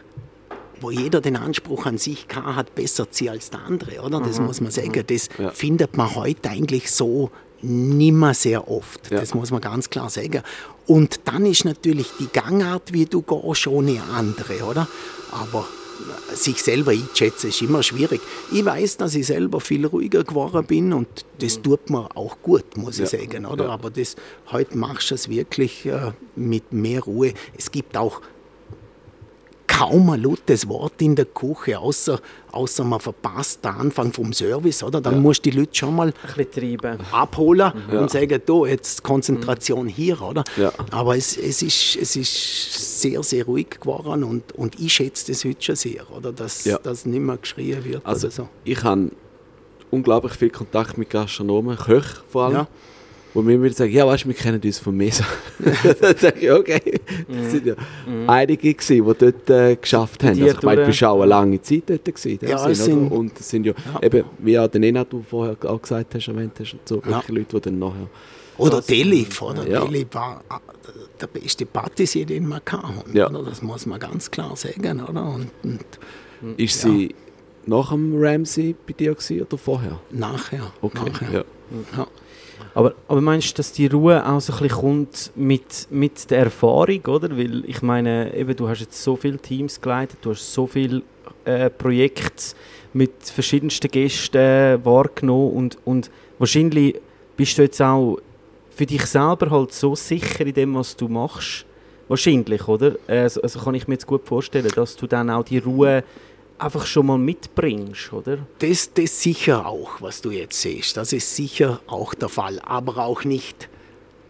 wo jeder den Anspruch an sich gehabt hat, besser zu als der andere, oder? Das mhm. muss man sagen. Das ja. findet man heute eigentlich so nimmer sehr oft. Ja. Das muss man ganz klar sagen. Und dann ist natürlich die Gangart, wie du gehst, schon eine andere, oder? Aber sich selber einschätzen, ist immer schwierig. Ich weiß, dass ich selber viel ruhiger geworden bin und das mhm. tut mir auch gut, muss ich ja. sagen. Oder? Ja. Aber das, heute machst du es wirklich äh, mit mehr Ruhe. Es gibt auch kaum ein lautes Wort in der Küche, außer, außer man verpasst den Anfang vom Service, oder? Dann ja. musst du die Leute schon mal abholen ja. und sagen, du, jetzt Konzentration mhm. hier, oder? Ja. Aber es, es, ist, es ist sehr, sehr ruhig geworden und, und ich schätze das heute schon sehr, oder? Dass, ja. dass nicht mehr geschrien wird also so. Ich habe unglaublich viel Kontakt mit Gastronomen, Köchen vor allem. Ja wo mir wieder sagen, ja, weißt du, wir kennen uns von Mesa. dann sage ich, okay. Das sind ja mhm. einige gewesen, die dort äh, geschafft haben. Also ich meine, du bist auch eine lange Zeit dort gewesen. Ja, Sinn, sind, Und es sind ja, ja, eben, wie auch der Nena, du vorher auch gesagt hast, erwähnt hast, und so, ja. Leute, die dann nachher... Oder Delif, oder? Ja. Delif war äh, der beste Patissier, den man kann. Ja. Oder? Das muss man ganz klar sagen, oder? Und, und ist sie nach dem Ramsey bei dir gewesen, oder vorher? Nachher. Okay, nachher. Ja. Aber, aber meinst du, dass die Ruhe auch so ein bisschen kommt mit, mit der Erfahrung, oder? Weil ich meine, eben, du hast jetzt so viele Teams geleitet, du hast so viele äh, Projekte mit verschiedensten Gästen wahrgenommen und, und wahrscheinlich bist du jetzt auch für dich selber halt so sicher in dem, was du machst. Wahrscheinlich, oder? Also, also kann ich mir jetzt gut vorstellen, dass du dann auch die Ruhe einfach schon mal mitbringst, oder? Das, das sicher auch, was du jetzt siehst. Das ist sicher auch der Fall. Aber auch nicht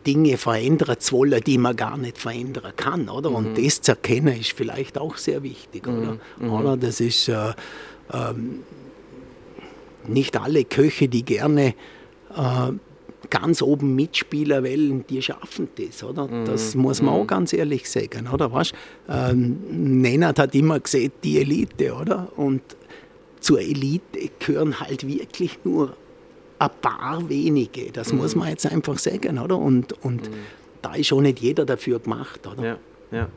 Dinge verändern zu wollen, die man gar nicht verändern kann, oder? Mhm. Und das zu erkennen ist vielleicht auch sehr wichtig, oder? Mhm. mhm. oder? Das ist, äh, ähm, nicht alle Köche, die gerne äh, ganz oben mitspielen wollen, die schaffen das, oder? Mhm. Das muss man auch ganz ehrlich sagen, oder? Weißt, ähm, Nennert hat immer gesagt, die Elite, oder? Und zur Elite gehören halt wirklich nur ein paar wenige. Das muss Mhm. man jetzt einfach sagen, oder? Und, und da ist auch nicht jeder dafür gemacht, oder? Ja, ja.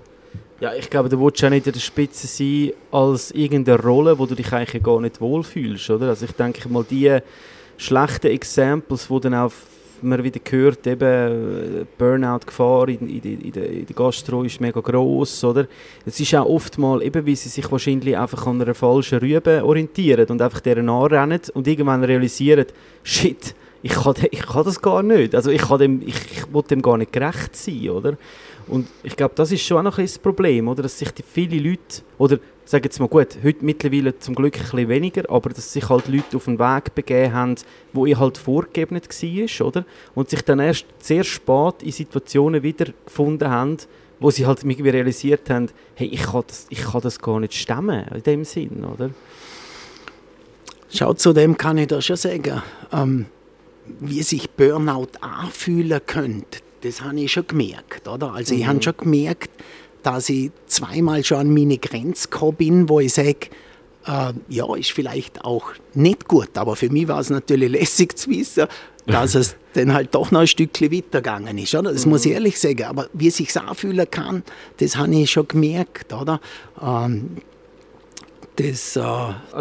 Ja, ich glaube, du willst auch nicht in der Spitze sein als irgendeine Rolle, wo du dich eigentlich gar nicht wohlfühlst, oder? Also ich denke mal, die schlechten Examples, wo dann auch man wieder hört, eben Burnout-Gefahr in, in, in, der, Gastro ist mega gross, oder? Es ist auch oft mal, eben wie sie sich wahrscheinlich einfach an einer falschen Rübe orientieren und einfach deren anrennen und irgendwann realisieren, shit, ich kann, ich kann das gar nicht. Also ich, kann dem, ich, ich will dem gar nicht gerecht sein, oder? Und ich glaube, das ist schon auch noch ein Problem, oder? Dass sich die viele Leute, oder sagen jetzt mal gut, heute mittlerweile zum Glück ein bisschen weniger, aber dass sich halt Leute auf einen Weg begeben haben, wo ihr halt vorgegeben war, oder? Und sich dann erst sehr spät in Situationen wiedergefunden haben, wo sie halt irgendwie realisiert haben, hey, ich kann das, ich kann das gar nicht stemmen, in dem Sinn, oder? Schau, zu dem kann ich da schon sagen, ähm, wie sich Burnout anfühlen könnte, das habe ich schon gemerkt. Oder? Also ich habe schon gemerkt, dass ich zweimal schon an meine Grenze gekommen bin, wo ich sage, äh, ja, ist vielleicht auch nicht gut, aber für mich war es natürlich lässig zu wissen, dass es dann halt doch noch ein Stückchen weitergegangen ist. Oder? Das muss ich ehrlich sagen. Aber wie es sich anfühlen kann, das habe ich schon gemerkt. Oder? Ähm, das, äh,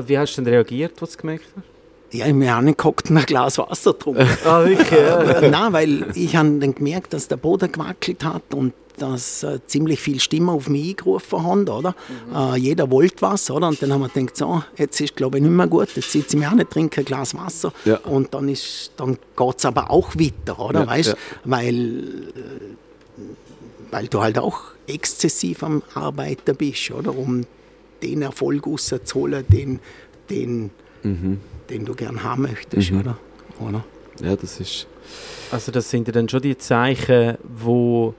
wie hast du denn reagiert, was du gemerkt hast? ja, ich habe nicht gehockt und ein Glas Wasser getrunken. Ah, wirklich, ja. Nein, weil ich habe dann gemerkt, dass der Boden gewackelt hat und dass äh, ziemlich viele Stimmen auf mich eingerufen haben, oder? Äh, jeder wollte was, oder? Und dann haben wir gedacht, so, jetzt ist glaube ich nicht mehr gut, jetzt sitze ich mir auch nicht, trinke ein Glas Wasser. Ja. Und dann, ist, dann geht es aber auch weiter, oder? Ja, weißt ja. Weil, äh, weil du halt auch exzessiv am Arbeiten bist, oder? Um den Erfolg rauszuholen, den, den, den du gern haben möchtest, oder? oder? Ja, das ist. Also das sind ja dann schon die Zeichen, wo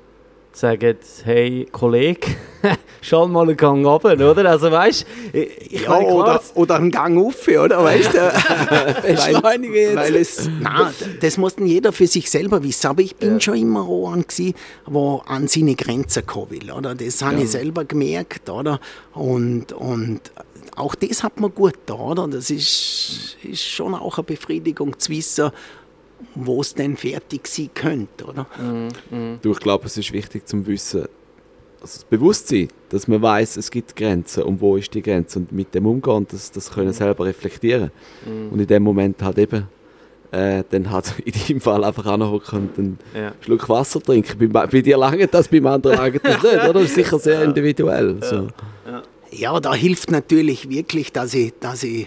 sagen, hey Kollege, schau mal einen Gang runter, oder? Also weißt du, ich, ich Ja, meine, klar, oder, oder einen Gang auf, oder? Weißt du? Beschleunige jetzt. Weil es, nein, das muss dann jeder für sich selber wissen. Aber ich bin schon immer auch an, gewesen, wo an seine Grenzen kommen will, oder? Das habe ich selber gemerkt, oder? Und, und auch das hat mir gut da, oder? Das ist, ist schon auch eine Befriedigung zu wissen, wo es denn fertig sein könnte, oder? Du, ich glaube, es ist wichtig zum Wissen, also das Bewusstsein, dass man weiß, es gibt Grenzen und wo ist die Grenze und mit dem umgehen und das, das können selber reflektieren. Und in dem Moment halt eben, äh, dann halt in deinem Fall einfach anhocken und einen Ja. Schluck Wasser trinken. Bei, bei dir lange das, beim anderen lange das nicht, oder? Das ist sicher sehr individuell. So. Ja, da hilft natürlich wirklich, dass ich, dass ich,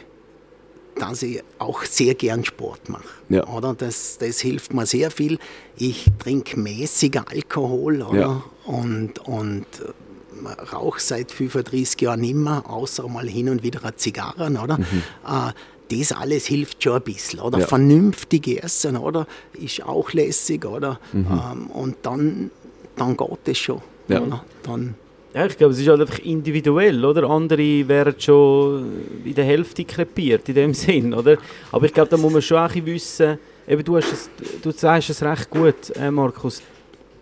dass ich auch sehr gern Sport mache. Ja. Oder? Das, das hilft mir sehr viel. Ich trinke mäßig Alkohol oder? Ja. und, und äh, rauche seit 35 Jahren immer, außer mal hin und wieder eine Zigarren. Oder? Äh, das alles hilft schon ein bisschen. Oder? Ja. Vernünftig essen oder? ist auch lässig. Oder? Ähm, und dann, dann geht es schon. Ja. Oder? Dann, ja, ich glaube, es ist halt einfach individuell, oder? Andere wären schon in der Hälfte krepiert, in dem Sinn, oder? Aber ich glaube, da muss man schon auch ein wissen, eben du, hast es, du sagst es recht gut, äh, Markus,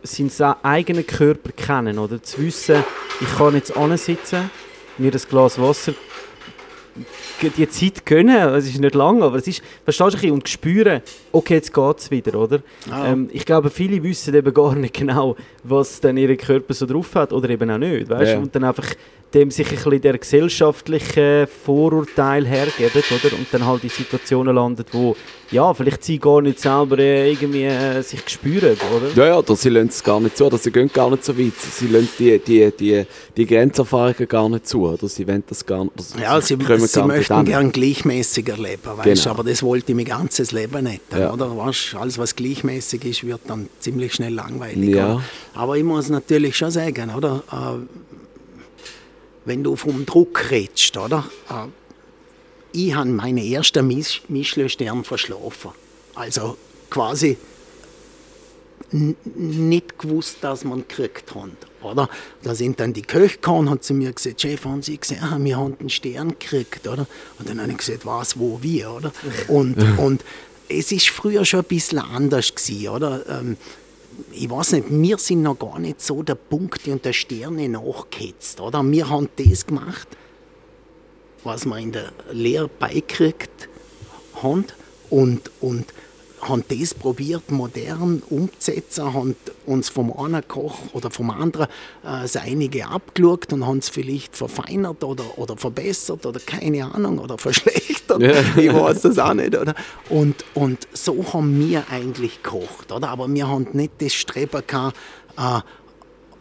seinen eigenen Körper kennen, oder? Zu wissen, ich kann jetzt ansitzen, mir das Glas Wasser die Zeit gönnen, es ist nicht lang, aber es ist, verstehst du, und spüren, okay, jetzt geht es wieder, oder? Ah. Ähm, ich glaube, viele wissen eben gar nicht genau, was dann ihr Körper so drauf hat oder eben auch nicht, weißt? Ja. Und dann einfach dem sich ein bisschen der gesellschaftliche Vorurteil hergeben, oder? Und dann halt in Situationen landet, wo, ja, vielleicht sie gar nicht selber äh, irgendwie äh, sich spüren, oder? Ja, ja, oder sie lassen es gar nicht zu, oder sie gehen gar nicht so weit. Sie lassen die, die, die, die Grenzerfahrungen gar nicht zu, oder sie wollen das gar nicht. oder Ja, sie, sie möchten gern gleichmäßiger leben, weißt, Genau. aber das wollte ich mein ganzes Leben nicht. Ja. Oder? Weißt, alles, was gleichmäßig ist, wird dann ziemlich schnell langweilig. Ja. Oder? Aber ich muss natürlich schon sagen, oder? Äh, wenn du vom Druck redest, oder? Äh, ich habe meine ersten Mich- Michelin-Stern verschlafen. Also quasi nicht gewusst, dass man gekriegt haben. Oder? Da sind dann die Köche gekommen und haben zu mir gesagt, Chef, haben Sie gesehen, ah, wir haben einen Stern gekriegt, oder? Und dann habe ich gesagt, was, wo, wie, oder? Und, und es ist früher schon ein bisschen anders gewesen, oder? Ähm, ich weiß nicht, wir sind noch gar nicht so der Punkte und der Sterne nachgehetzt, oder? Wir haben das gemacht, was wir in der Lehre beikriegt haben und, und haben das probiert, modern umzusetzen, haben uns vom einen Koch oder vom anderen äh, einige abgeschaut und haben es vielleicht verfeinert oder, oder verbessert oder keine Ahnung oder verschlechtert. Ja. Ich weiß das auch nicht. Oder? Und, und so haben wir eigentlich gekocht. Oder? Aber wir haben nicht das Streben gehabt, äh,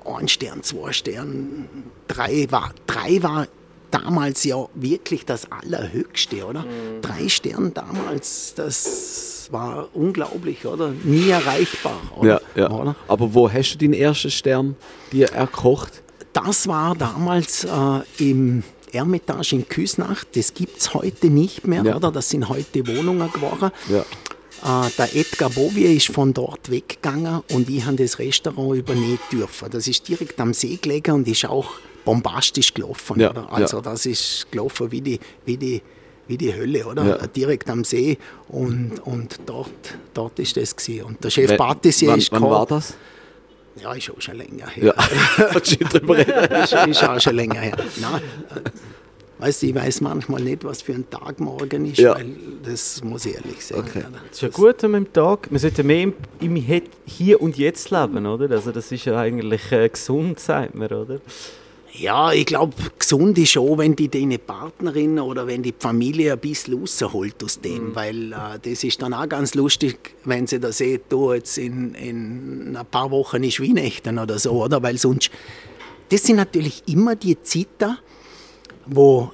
ein Stern, zwei Stern, drei war, drei war damals ja wirklich das Allerhöchste, oder? Mhm. Drei Sterne damals, das war unglaublich, oder? Nie erreichbar, oder? Ja, ja. Oder? Aber wo hast du den ersten Stern dir erkocht? Das war damals äh, im Ermitage in Küsnacht. Das gibt es heute nicht mehr, ja. oder? Das sind heute Wohnungen geworden. Ja. Äh, der Edgar Bovier ist von dort weggegangen und ich habe das Restaurant übernehmen dürfen. Das ist direkt am See gelegen und ist auch bombastisch gelaufen. Ja, oder? Also ja. das ist gelaufen wie die, wie die, wie die Hölle, oder? Ja. Direkt am See und, und dort, dort ist das gewesen. Und der Chef Patissier ist Wann war das? Ja, ist auch schon länger her. Ja, ist, ist auch schon länger her. Nein, Weißt du, ich weiß manchmal nicht, was für ein Tag morgen ist, ja. weil das muss ich ehrlich sagen. Okay. Das ist ja gut an einem Tag. Man sollte mehr im, im Hier und Jetzt leben, oder? Also das ist ja eigentlich äh, gesund, sagt man, oder? Ja, ich glaube, gesund ist schon, wenn die deine Partnerin oder wenn die Familie ein bisschen rausholt aus dem, mhm. weil äh, das ist dann auch ganz lustig, wenn sie da sieht, du jetzt in, in ein paar Wochen ist Weihnachten oder so, oder? Weil sonst, das sind natürlich immer die Zeiten, wo,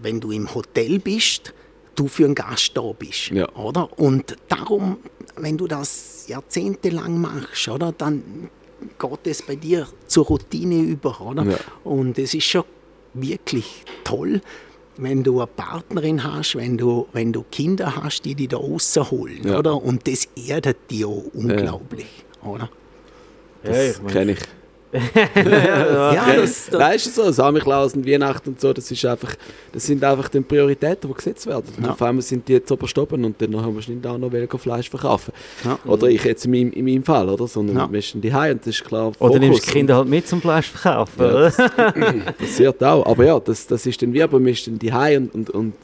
wenn du im Hotel bist, du für einen Gast da bist, ja. oder? Und darum, wenn du das jahrzehntelang machst, oder, dann geht es bei dir zur Routine über, oder? Ja. Und es ist schon wirklich toll, wenn du eine Partnerin hast, wenn du, wenn du Kinder hast, die dich da rausholen, ja. oder? Und das erdet dich auch unglaublich, ja. oder? Das ja, kenne ich ja, das, das weißt du so, Samichlaus und Weihnachten und so, das, ist einfach, das sind einfach die Prioritäten, die gesetzt werden. Ja. Auf einmal sind die jetzt oberst oben und dann haben wir nicht auch noch weniger Fleisch verkaufen. Ja. Oder ich jetzt in meinem, in meinem Fall, oder? Sondern ja. wir sind die und das ist klar. Fokus. Oder nimmst du die Kinder halt mit zum Fleisch verkaufen, ja, das, passiert auch. Aber ja, das, das ist dann wie, aber wir sind die und, und, und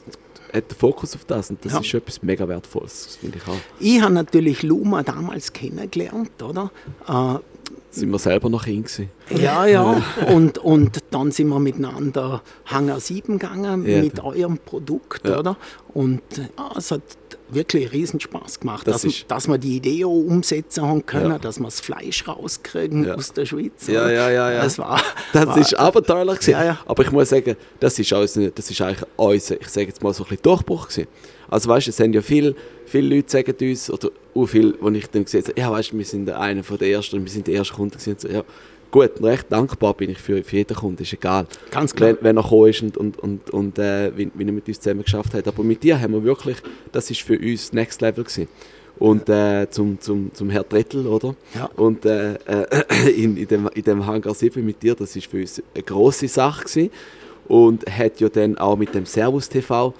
hat den Fokus auf das und das ja. ist etwas mega wertvolles, finde ich auch. Ich habe natürlich Luma damals kennengelernt, oder? Äh, sind wir selber noch hin gewesen. Ja, ja. Und, und dann sind wir miteinander Hangar 7 gegangen ja. mit eurem Produkt, ja. oder? Und ja, es hat wirklich riesen Spaß gemacht, das dass, dass wir die Idee umsetzen haben können, ja. dass wir das Fleisch rauskriegen aus der Schweiz. Ja, ja, ja, ja. Das war, das war, ist abenteuerlich gewesen. Ja, ja. Aber ich muss sagen, das ist, unser, das ist eigentlich unser, ich sage jetzt mal so ein bisschen Durchbruch gewesen. Also weißt du, es haben ja viele, viele Leute sagen uns, oder auch viele, wo ich dann gesagt habe, ja weißt wir sind einer von der ersten, wir sind die ersten Kunden gewesen. So, ja, gut, recht dankbar bin ich für, für jeden Kunden, ist egal. Ganz klar. Wenn, wenn er gekommen ist und, und, und, und äh, wie, wie er mit uns zusammen geschafft hat. Aber mit dir haben wir wirklich, das ist für uns Next Level gewesen. Und äh, zum, zum, zum Herr Trettel, oder? Ja. Und äh, äh, in, in, dem, in dem Hangar 7 mit dir, das ist für uns eine grosse Sache gewesen. Und hat ja dann auch mit dem Servus TV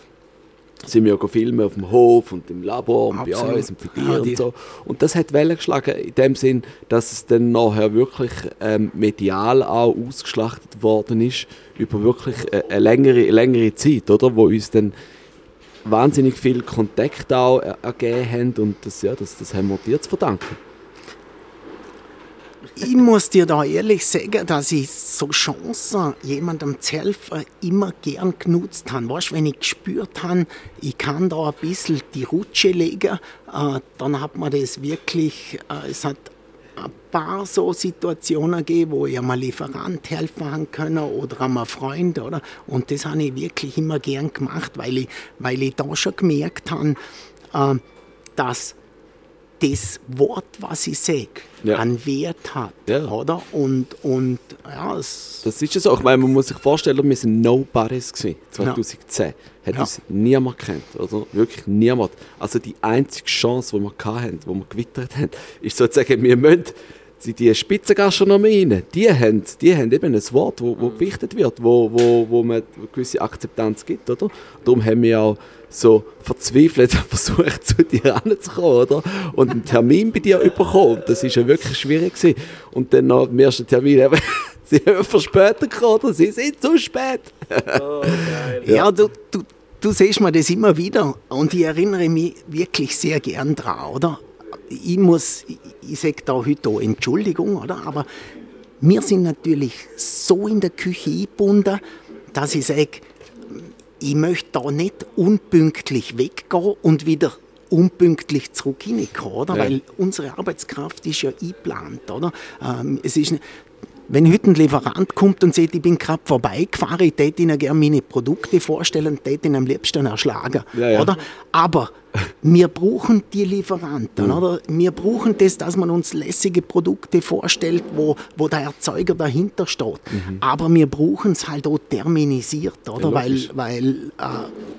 sind wir ja filmen auf dem Hof und im Labor und Absolut. bei uns und bei dir ja, und so. Und das hat Wellen geschlagen in dem Sinn, dass es dann nachher wirklich ähm, medial auch ausgeschlachtet worden ist über wirklich eine, eine längere, längere Zeit, oder? Wo uns dann wahnsinnig viel Kontakt auch ergeben haben und das, ja, das, das haben wir dir zu verdanken ich muss dir da ehrlich sagen, dass ich so Chancen, jemandem zu helfen, immer gern genutzt habe. Weißt, wenn ich gespürt habe, ich kann da ein bisschen die Rutsche legen, äh, dann hat man das wirklich, äh, es hat ein paar so Situationen gegeben, wo ich einem Lieferant helfen können oder einem Freund, oder? Und das habe ich wirklich immer gern gemacht, weil ich, weil ich da schon gemerkt habe, äh, dass das Wort, was ich sage, Ja. einen Wert hat, Ja. oder? Und, und ja, es, Das ist so. Ich meine, man muss sich vorstellen, wir sind Nobodies gewesen, 2010. Hat Ja. uns niemand kennt, oder? Wirklich niemand. Also die einzige Chance, die wir hatten, die wir gewittert haben, ist sozusagen, wir müssen die, die Spitzengastronomie rein, die haben, die haben eben ein Wort, wo, wo gewichtet wird, wo, wo, wo man eine gewisse Akzeptanz gibt, oder? Darum haben wir auch so verzweifelt versucht, zu dir ranzukommen, oder? Und einen Termin bei dir bekommen. Das ist ja wirklich schwierig gewesen. Und dann nach dem ersten Termin eben, sie haben verspätet gekommen, oder? Sie sind zu spät. ja, du, du, du siehst mir das immer wieder und ich erinnere mich wirklich sehr gern dran, oder? Ich muss, ich, ich sage da heute auch Entschuldigung, oder? Aber wir sind natürlich so in der Küche eingebunden, dass ich sage, ich möchte da nicht unpünktlich weggehen und wieder unpünktlich zurück hineinkommen, oder? Ja. Weil unsere Arbeitskraft ist ja eingeplant, oder? Ähm, es ist, wenn heute ein Lieferant kommt und sagt, ich bin gerade vorbeigefahren, ich täte Ihnen gerne meine Produkte vorstellen, täte ihn am liebsten erschlagen, Ja, ja. oder? Aber wir brauchen die Lieferanten, oder? Wir brauchen das, dass man uns lässige Produkte vorstellt, wo, wo der Erzeuger dahinter steht. Aber wir brauchen es halt auch terminisiert, oder? Ja, weil weil äh,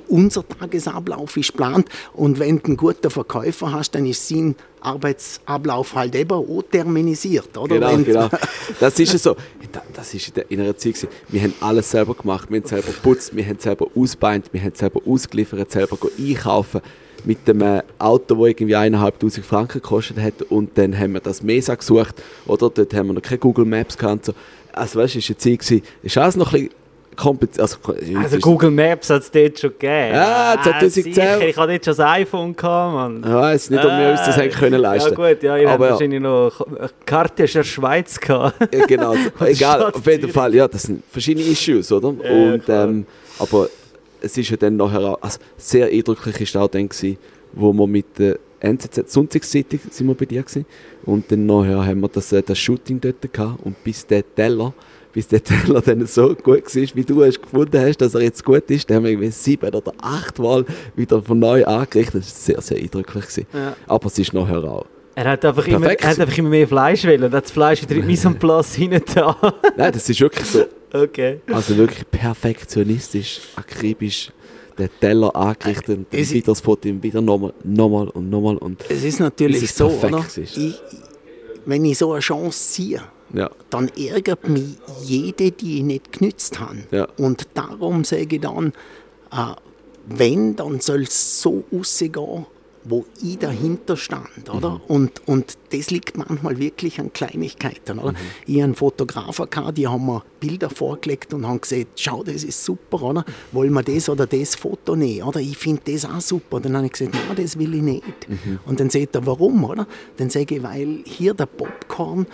unser Tagesablauf ist geplant und wenn du einen guten Verkäufer hast, dann ist sein Arbeitsablauf halt eben auch terminisiert, oder? Genau, Wenn- genau. Das ist ja so. Da- Das ist in, der, in einer Zeit. Wir haben alles selber gemacht. Wir haben selber geputzt, wir haben selber ausbeint, wir haben selber ausgeliefert, selber einkaufen mit dem äh, Auto, das irgendwie 1'500 Franken gekostet hat und dann haben wir das Mesa gesucht oder dort haben wir noch keine Google Maps gehabt. So. Also weißt du, es war eine Zeit, ist alles noch ein bisschen kompliziert. Also, Also Google Maps hat es dort schon gegeben. Ah, 2010. sicher. Ich hatte dort schon ein iPhone, gehabt, Mann. Ich weiß nicht, ob wir uns das Ah, hätten können leisten Ja gut, ja, ich habe Aber ja. wahrscheinlich noch Karte aus der Schweiz gehabt. Ja, genau, egal, auf jeden. Fall, ja, das sind verschiedene Issues, oder? Ja, und, ähm, aber es ist ja dann nachher auch, also sehr eindrücklich ist auch dann gewesen, wo wir mit der NZZ, Sonntagszeitung sind wir bei dir gewesen, und dann nachher haben wir das, äh, das Shooting dort gehabt und bis der Teller, bis der Teller dann so gut war, wie du hast gefunden hast, dass er jetzt gut ist, dann haben wir irgendwie sieben oder acht Mal wieder von neu angerichtet, das war sehr, sehr eindrücklich gewesen. Ja. Aber es ist nachher auch Er hat einfach, immer, er hat einfach immer mehr Fleisch wollen. Er hat das Fleisch wieder in die Mise en place hinein da. Nein, das ist wirklich so, Okay. Also wirklich perfektionistisch, akribisch den Teller angerichtet und dann Es- wieder das Foto ihm wieder nochmal, nochmal und nochmal und Es ist natürlich es so, ist. Ich, ich- wenn ich so eine Chance ziehe, ja, dann ärgert mich jede, die ich nicht genützt habe. Ja. Und darum sage ich dann, äh, wenn, dann soll es so rausgehen, wo ich dahinter stand. Oder? Mhm. Und, und das liegt manchmal wirklich an Kleinigkeiten. Oder? Mhm. Ich einen Fotografen gehabt, die haben mir Bilder vorgelegt und haben gesagt, schau, das ist super, oder? wollen wir das oder das Foto nehmen? Oder? Ich finde das auch super. Dann habe ich gesagt, nein, das will ich nicht. Mhm. Und dann sagt er, warum? Oder? Dann sage ich, weil hier der Popcorn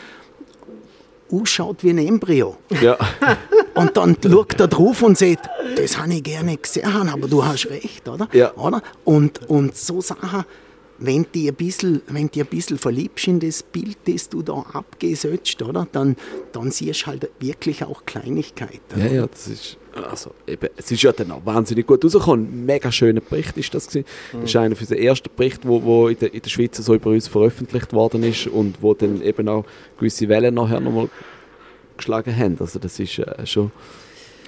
ausschaut wie ein Embryo. ja, Und dann schaut er drauf und sagt, das habe ich gerne gesehen, aber du hast recht, oder? Ja. oder? Und, und so Sachen, wenn du ein bisschen, wenn du ein bisschen verliebst in das Bild, das du da abgesetzt, oder? Dann, dann siehst du halt wirklich auch Kleinigkeiten. ja, ja, das ist, also eben, es ist ja dann auch wahnsinnig gut rausgekommen. Ein mega schöner Bericht ist das gewesen. Das ist einer der ersten Berichte, wo, wo in, der, in der Schweiz so über uns veröffentlicht worden ist und wo dann eben auch gewisse Wellen nachher nochmal geschlagen haben. Also das ist äh, schon,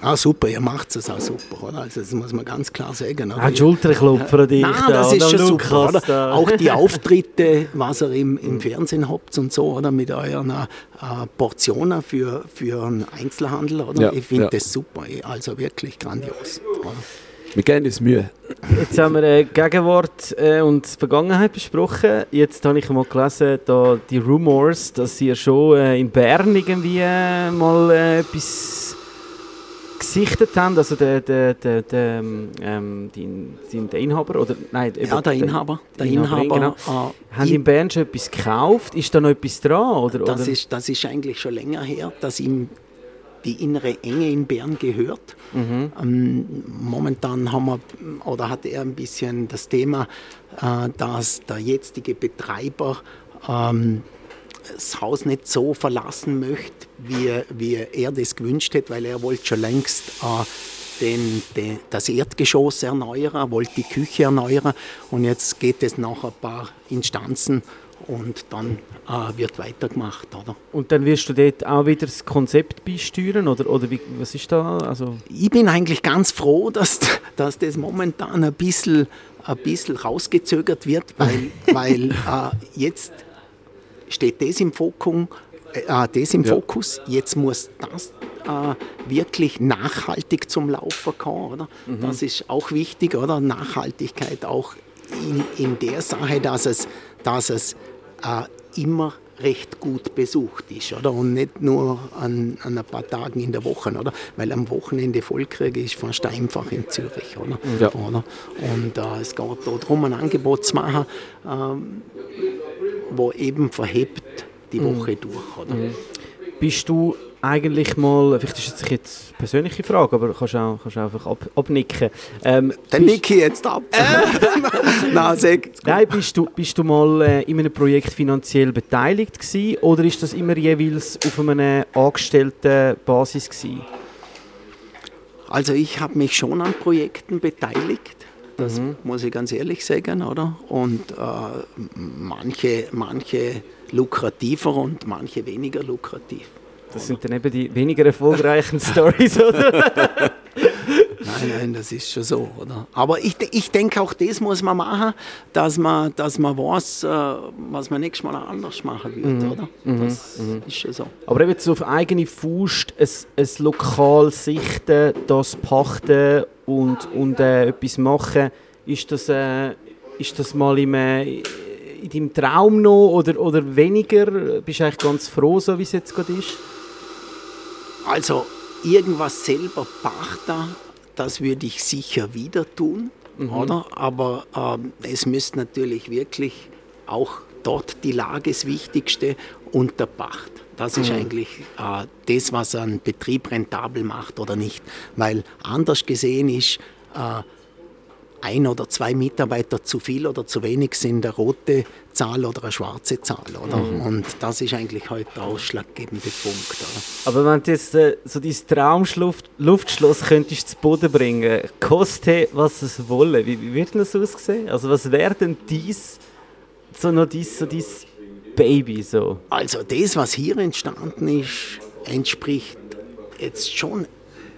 Ah, super, ihr macht es auch super, oder? Also das muss man ganz klar sagen. Oder? Ein Schulterklopfer an dich. Nein, da, das ist schon Lukas super, oder? da. Auch die Auftritte, was ihr im, im Fernsehen habt und so, oder? Mit euren äh, Portionen für, für einen Einzelhandel, oder? Ja, ich finde ja. das super, also wirklich grandios. Oder? wir geben uns Mühe. Jetzt haben wir äh, Gegenwart äh, und Vergangenheit besprochen. Jetzt habe ich mal gelesen, da die Rumors, dass ihr schon äh, in Bern irgendwie äh, mal äh, etwas gesichtet habt. Also der, der, der, der, ähm, die, der Inhaber oder nein, Ja, der Inhaber, der Inhaberin, Inhaber, genau. äh, Haben ich- in Bern schon etwas gekauft? Ist da noch etwas dran? Oder, das, oder? ist, das ist eigentlich schon länger her, dass ihm die innere Enge in Bern gehört. Mhm. Ähm, momentan haben wir, oder hat er ein bisschen das Thema, äh, dass der jetzige Betreiber ähm, das Haus nicht so verlassen möchte, wie, wie er das gewünscht hätte, weil er wollte schon längst äh, den, den, das Erdgeschoss erneuern, wollte die Küche erneuern und jetzt geht es nach ein paar Instanzen und dann äh, wird weitergemacht. Oder? Und dann wirst du dort auch wieder das Konzept beisteuern oder, oder wie, was ist da? Also Ich bin eigentlich ganz froh, dass, dass das momentan ein bisschen, ein bisschen rausgezögert wird, weil, weil äh, jetzt steht das im Fokus, äh, das im Ja. Fokus. Jetzt muss das äh, wirklich nachhaltig zum Laufen kommen. Oder? Das ist auch wichtig, oder? Nachhaltigkeit auch in, in der Sache, dass es, dass es äh, immer recht gut besucht ist, oder? Und nicht nur an, an ein paar Tagen in der Woche, oder? Weil am Wochenende Vollkrieg ist fast einfach in Zürich, oder? Ja. oder? Und äh, es geht darum, ein Angebot zu machen, ähm, wo eben verhebt die Woche durch, oder? bist du eigentlich mal, vielleicht ist das jetzt eine persönliche Frage, aber kannst auch, kannst einfach ab, abnicken. Ähm, Dann nicke ich jetzt ab. Nein, sag. Nein, bist du, bist du mal äh, in einem Projekt finanziell beteiligt gewesen, oder ist das immer jeweils auf einer angestellten Basis gewesen? Also ich habe mich schon an Projekten beteiligt, das muss ich ganz ehrlich sagen, oder? Und äh, manche, manche lukrativer und manche weniger lukrativ. Das sind dann eben die weniger erfolgreichen Stories, oder? Nein, nein, das ist schon so, oder? Aber ich, ich denke, auch das muss man machen, dass man, dass man weiß, äh, was man nächstes Mal anders machen wird, oder? Das ist schon so. Aber eben so auf eigene Faust ein, ein Lokal sichten, das pachten und, und äh, etwas machen, ist das, äh, ist das mal im, äh, in deinem Traum noch oder, oder weniger? Bist du eigentlich ganz froh, so wie es jetzt gerade ist? Also irgendwas selber pachten, das würde ich sicher wieder tun, oder? Aber ähm, es müsste natürlich wirklich auch dort die Lage das Wichtigste und der Pacht. Das ist eigentlich äh, das, was einen Betrieb rentabel macht oder nicht. Weil anders gesehen ist, äh, ein oder zwei Mitarbeiter zu viel oder zu wenig sind eine rote Zahl oder eine schwarze Zahl. Oder? Und das ist eigentlich heute der ausschlaggebende Punkt. Oder? Aber wenn du jetzt äh, so dein Traumluftschloss könntest zu Boden bringen, koste was es wolle, wie, wie würde das aussehen? Also was wäre denn dies, so noch dies, so dies Baby so? Also das, was hier entstanden ist, entspricht jetzt schon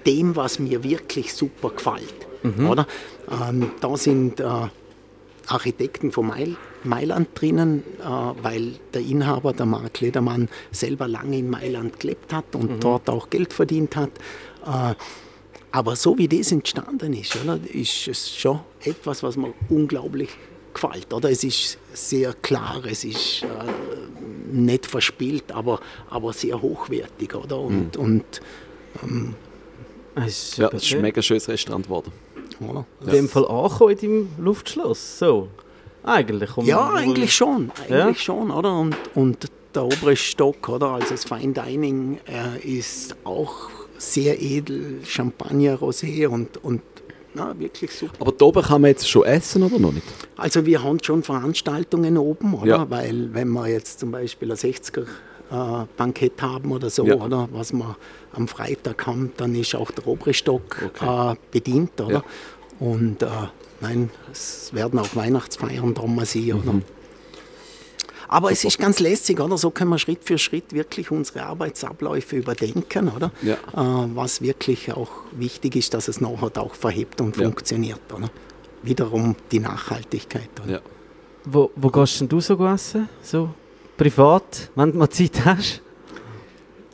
dem, was mir wirklich super gefällt. Oder? Ähm, da sind äh, Architekten von Meil, Mailand drinnen, äh, weil der Inhaber, der Mark Ledermann, selber lange in Mailand gelebt hat und dort auch Geld verdient hat. Äh, aber so wie das entstanden ist, oder, ist es schon etwas, was mir unglaublich gefällt. Oder? Es ist sehr klar, es ist äh, nicht verspielt, aber, aber sehr hochwertig. Oder? Und, und Es ist Ja, es ist ein mega schönes Restaurant geworden. oder? in dem Fall angekommen in deinem Luftschloss. So. Eigentlich. um- Ja, eigentlich schon, eigentlich Ja? schon, oder? Und, und der obere Stock, oder? Also das Fine Dining äh, ist auch sehr edel, Champagner, Rosé und, und na, wirklich super. Aber da oben kann man jetzt schon essen oder noch nicht? Also wir haben schon Veranstaltungen oben, oder? Ja. Weil wenn wir jetzt zum Beispiel ein 60er äh, Bankett haben oder so, Ja. oder was wir am Freitag haben, dann ist auch der obere Stock Okay. äh, bedient, oder? Ja. Und äh, nein, es werden auch Weihnachtsfeiern drum sein, oder? Mhm. Aber es ist ganz lässig, oder? So können wir Schritt für Schritt wirklich unsere Arbeitsabläufe überdenken, oder? Ja. Äh, was wirklich auch wichtig ist, dass es nachher auch verhebt und Ja. funktioniert, oder? Wiederum die Nachhaltigkeit. Oder? Ja. Wo, wo gehst denn du so essen? So privat, wenn du mal Zeit hast?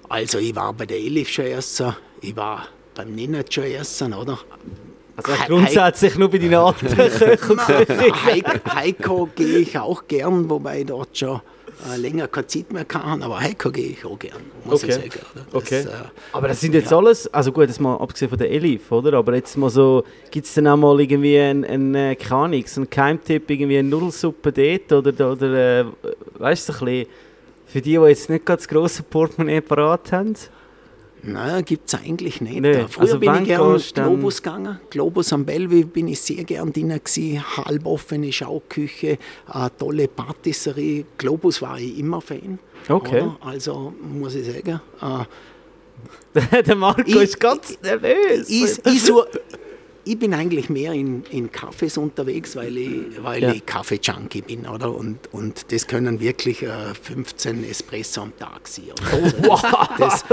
Also ich war bei der Elif schon essen, ich war beim Ninnet schon essen, oder? Also grundsätzlich nur bei deinen alten Köchen. Heiko, Heiko gehe ich auch gern, wobei ich dort schon äh, länger keine Zeit mehr kann, aber Heiko gehe ich auch gern, muss ich Okay. sagen. Oder? Das, Okay. äh, Aber das sind jetzt alles, also gut, das mal abgesehen von der Elif, oder? Aber jetzt mal so, gibt es dann auch mal irgendwie einen, einen äh, keine Ahnung, so einen Keimtipp, irgendwie eine Nudelsuppe dort oder, oder äh, weißt du, so ein bisschen, für die, die jetzt nicht gerade das grosse Portemonnaie parat haben? Nein, gibt es eigentlich nicht. Nee, Früher also bin ich gern Globus gegangen. Globus am Bellevue bin ich sehr gern drin gewesen. Halboffene Schauküche, tolle Patisserie. Globus war ich immer Fan. Okay. Oder? Also muss ich sagen, äh, der Marco Ich- ist ganz nervös. ich, ich, such, ich bin eigentlich mehr in, in Cafés unterwegs, weil ich, weil Ja. ich Kaffee-Junkie bin, oder? Und, und das können wirklich äh, 15 Espresso am Tag sein. Oder? Wow. Das,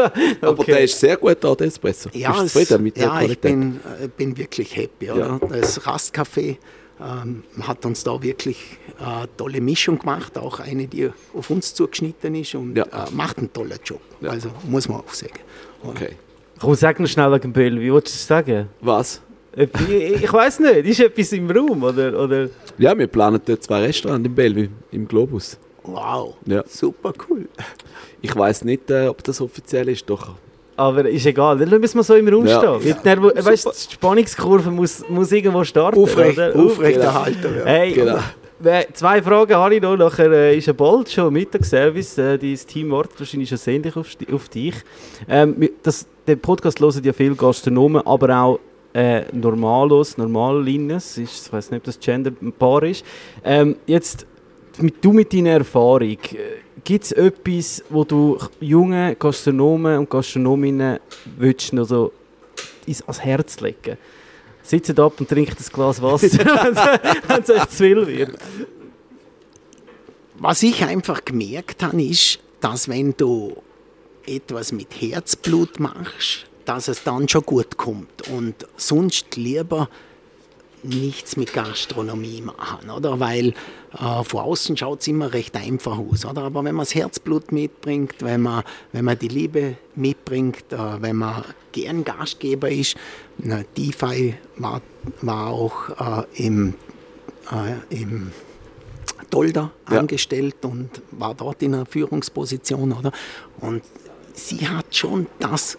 Aber Okay. der ist sehr gut da, der Espresso. ja, Bist es, du zufrieden mit der ja ich bin, äh, bin wirklich happy. Oder? Ja. Das Rastcafé ähm, hat uns da wirklich äh, eine tolle Mischung gemacht, auch eine, die auf uns zugeschnitten ist und Ja. äh, macht einen tollen Job. Ja. Also muss man auch sagen. Okay. Komm, sag noch schnell wegen Bill, wie wolltest du sagen? Was? Ich, weiß nicht, ist etwas im Raum, oder? oder? Ja, wir planen dort zwei Restaurants in Bellevue, im Globus. Wow, Ja. super cool. Ich weiß nicht, äh, ob das offiziell ist, doch. Aber ist egal, dann müssen wir so im Raum Ja. stehen. Die Nervo- weißt, die Spannungskurve muss, muss irgendwo starten. Aufrecht, oder? aufrechterhalten werden. Hey, Genau. zwei Fragen habe ich noch. Nachher äh, ist ja bald schon Mittagsservice. Äh, dein Team wartet wahrscheinlich schon sehnlich auf, dich. Ähm, das, den Podcast hören ja viele Gastronomen, aber auch äh, Normalos, Normallines. Ist, ich weiß nicht, ob das Gender ein Paar ist. Ähm, jetzt, mit, du mit deiner Erfahrung, gibt es etwas, wo du jungen Gastronomen und Gastronominnen willst, noch so ins, ans Herz legen? Sitzt ab und trinkt ein Glas Wasser, wenn es euch zu viel wird. Was ich einfach gemerkt habe, ist, dass wenn du etwas mit Herzblut machst, dass es dann schon gut kommt. Und sonst lieber nichts mit Gastronomie machen, oder? Weil äh, von außen schaut es immer recht einfach aus, oder? Aber wenn man das Herzblut mitbringt, wenn man, wenn man die Liebe mitbringt, äh, wenn man gern Gastgeber ist, na, DeFi war, war auch äh, im, äh, im Dolder Ja. angestellt und war dort in einer Führungsposition, oder? Und sie hat schon das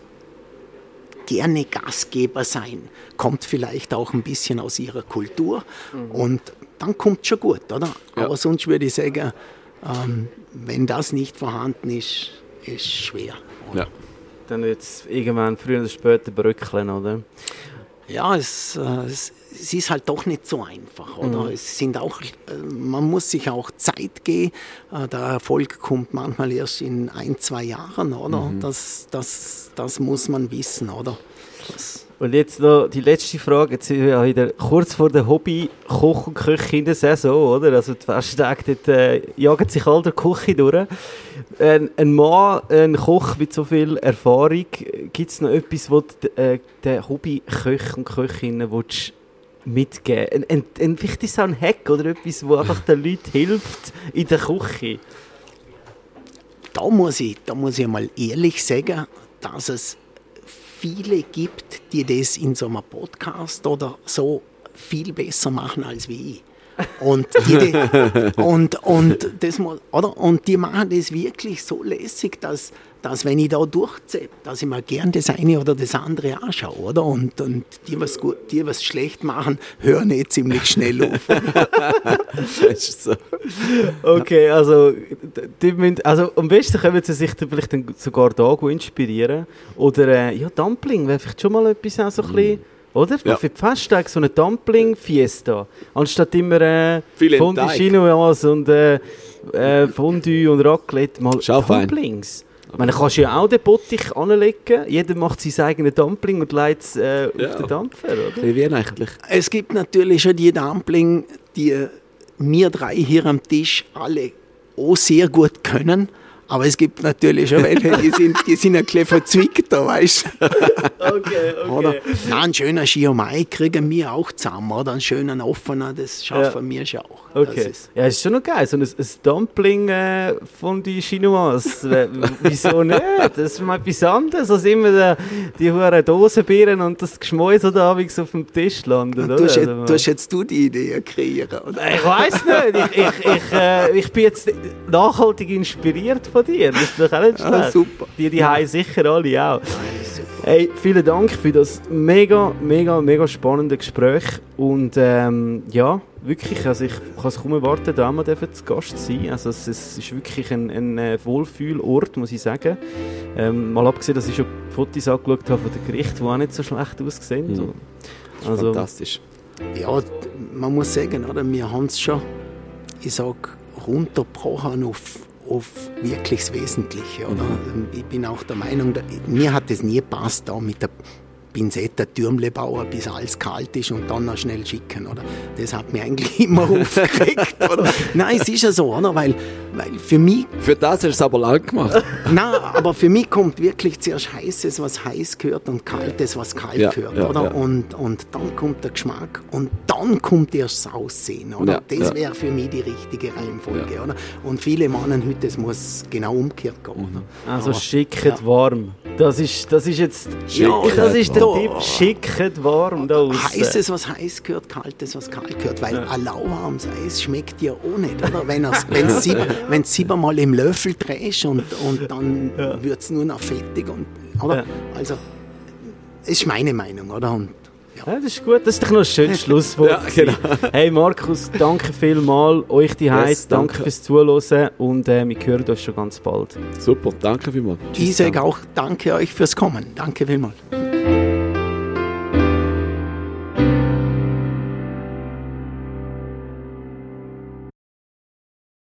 gerne Gastgeber sein, kommt vielleicht auch ein bisschen aus ihrer Kultur und dann kommt schon gut, oder? Ja. Aber sonst würde ich sagen, ähm, wenn das nicht vorhanden ist, ist schwer. Ja. Dann wird es irgendwann früher oder später bröckeln, oder? Ja, es, äh, es, es ist halt doch nicht so einfach, oder? Es sind auch, äh, man muss sich auch Zeit geben. Äh, Der Erfolg kommt manchmal erst in ein, zwei Jahren, oder? Das, das, das muss man wissen, oder? Das, Und jetzt noch die letzte Frage. Jetzt sind wir ja wieder kurz vor der Hobby-Koch- und Köchin-Saison, oder? Also die Festtage, dort äh, jagen sich all der Küche durch. Ein, ein Mann, ein Koch mit so viel Erfahrung, gibt es noch etwas, was du äh, den Hobby-Köch und Köchinnen willst mitgeben ein, ein, ein, Vielleicht ist es auch ein Hack oder etwas, wo einfach den Leuten hilft in der Küche. da, muss ich, da muss ich mal ehrlich sagen, dass es viele gibt, die das in so einem Podcast oder so viel besser machen als ich. Und die, und, und, das, mu- oder? und die machen das wirklich so lässig, dass, dass wenn ich da durchziehe, dass ich mir gern das eine oder das andere anschaue. Oder? Und, und die, was gut, die, was schlecht machen, hören eh ziemlich schnell auf. Das ist so. Okay, also, die müssen, also am besten können sie sich dann vielleicht dann sogar da gut inspirieren. Oder äh, ja, Dumpling wäre vielleicht schon mal etwas auch so ein bisschen, oder? Ja. Für die Festtage so eine Dumpling-Fiesta. Anstatt immer äh, Fondue. Chinoise und äh, äh, Fondue und Raclette, mal Schau fein. Ich meine, kannst du ja auch den Bottich anlegen. Jeder macht sein eigenes Dumpling und leitet es äh, Ja. auf den Dampfer, oder? Wie weihnachtlich. Es gibt natürlich schon die Dumpling, die wir drei hier am Tisch alle auch sehr gut können. Aber es gibt natürlich schon welche, die sind, die sind ein bisschen verzwickt, da weißt du. Okay, Oder? Na, ein schöner Skiomai kriegen wir auch zusammen, oder? Einen schönen offener, das schaffen wir schon auch. Das Okay. ist- Ja, ist schon noch geil. So ein, ein Dumpling äh, von die Chinoise. Äh, Wieso nicht? Das ist mal etwas anderes, als immer der, die hohen Dosenbieren und das Geschmäus, das abends auf dem Tisch landet. Du hast, jetzt, Also, du hast jetzt du die Idee kreieren, oder? ich weiß nicht. Ich, ich, ich, äh, ich bin jetzt nachhaltig inspiriert von dir. Das ist doch auch nicht schlecht. Ah, super. Die, die haben sicher alle auch. Hey, vielen Dank für das mega, mega, mega spannende Gespräch. Und ähm, ja, wirklich, also ich kann es kaum erwarten, da mal zu Gast zu sein. Also es, es ist wirklich ein, ein äh, Wohlfühlort, muss ich sagen. Ähm, mal abgesehen, dass ich schon Fotos angeschaut habe von den Gerichten, die auch nicht so schlecht aussehen. Mhm. So. Also, Fantastisch. Ja, man muss sagen, oder? wir haben es schon, ich sag, runtergebrochen auf, auf wirklich das Wesentliche. Oder? Ich bin auch der Meinung, mir hat es nie gepasst, da mit der Pinzetta Türmle bauen, bis alles kalt ist und dann noch schnell schicken, oder? Das hat mich eigentlich immer aufgeregt, oder? Nein, es ist ja so, oder? Weil, weil für mich... Für das hast du es aber lang gemacht. Nein, aber für mich kommt wirklich zuerst Heißes, was heiß gehört und Kaltes, was kalt Ja, gehört, ja, oder? ja. Und, und dann kommt der Geschmack und dann kommt erst das Aussehen, oder? Ja, das ja. wäre für mich die richtige Reihenfolge, oder? Und viele meinen heute, es muss genau umgekehrt gehen, oder? Also Aber- schicket ja. warm. Das ist, das ist jetzt... Ja, das ist. Tipp. Schicket warm da. Heißes, was heiß gehört, kaltes, was kalt gehört. Weil ein lauwarmes Eis schmeckt dir auch nicht, oder? Wenn es wenn's siebenmal im Löffel drehst und, und dann wird es nur noch fettig. Und, oder? Ja. Also, ist meine Meinung, oder? Und, ja. Ja, das ist gut. Das ist doch noch ein schönes Schlusswort. Ja, genau. Hey Markus, danke vielmals. Euch die Yes, danke. danke. fürs Zuhören und äh, wir hören uns schon ganz bald. Super, danke vielmals. Ich sage auch danke euch fürs Kommen. Danke vielmals.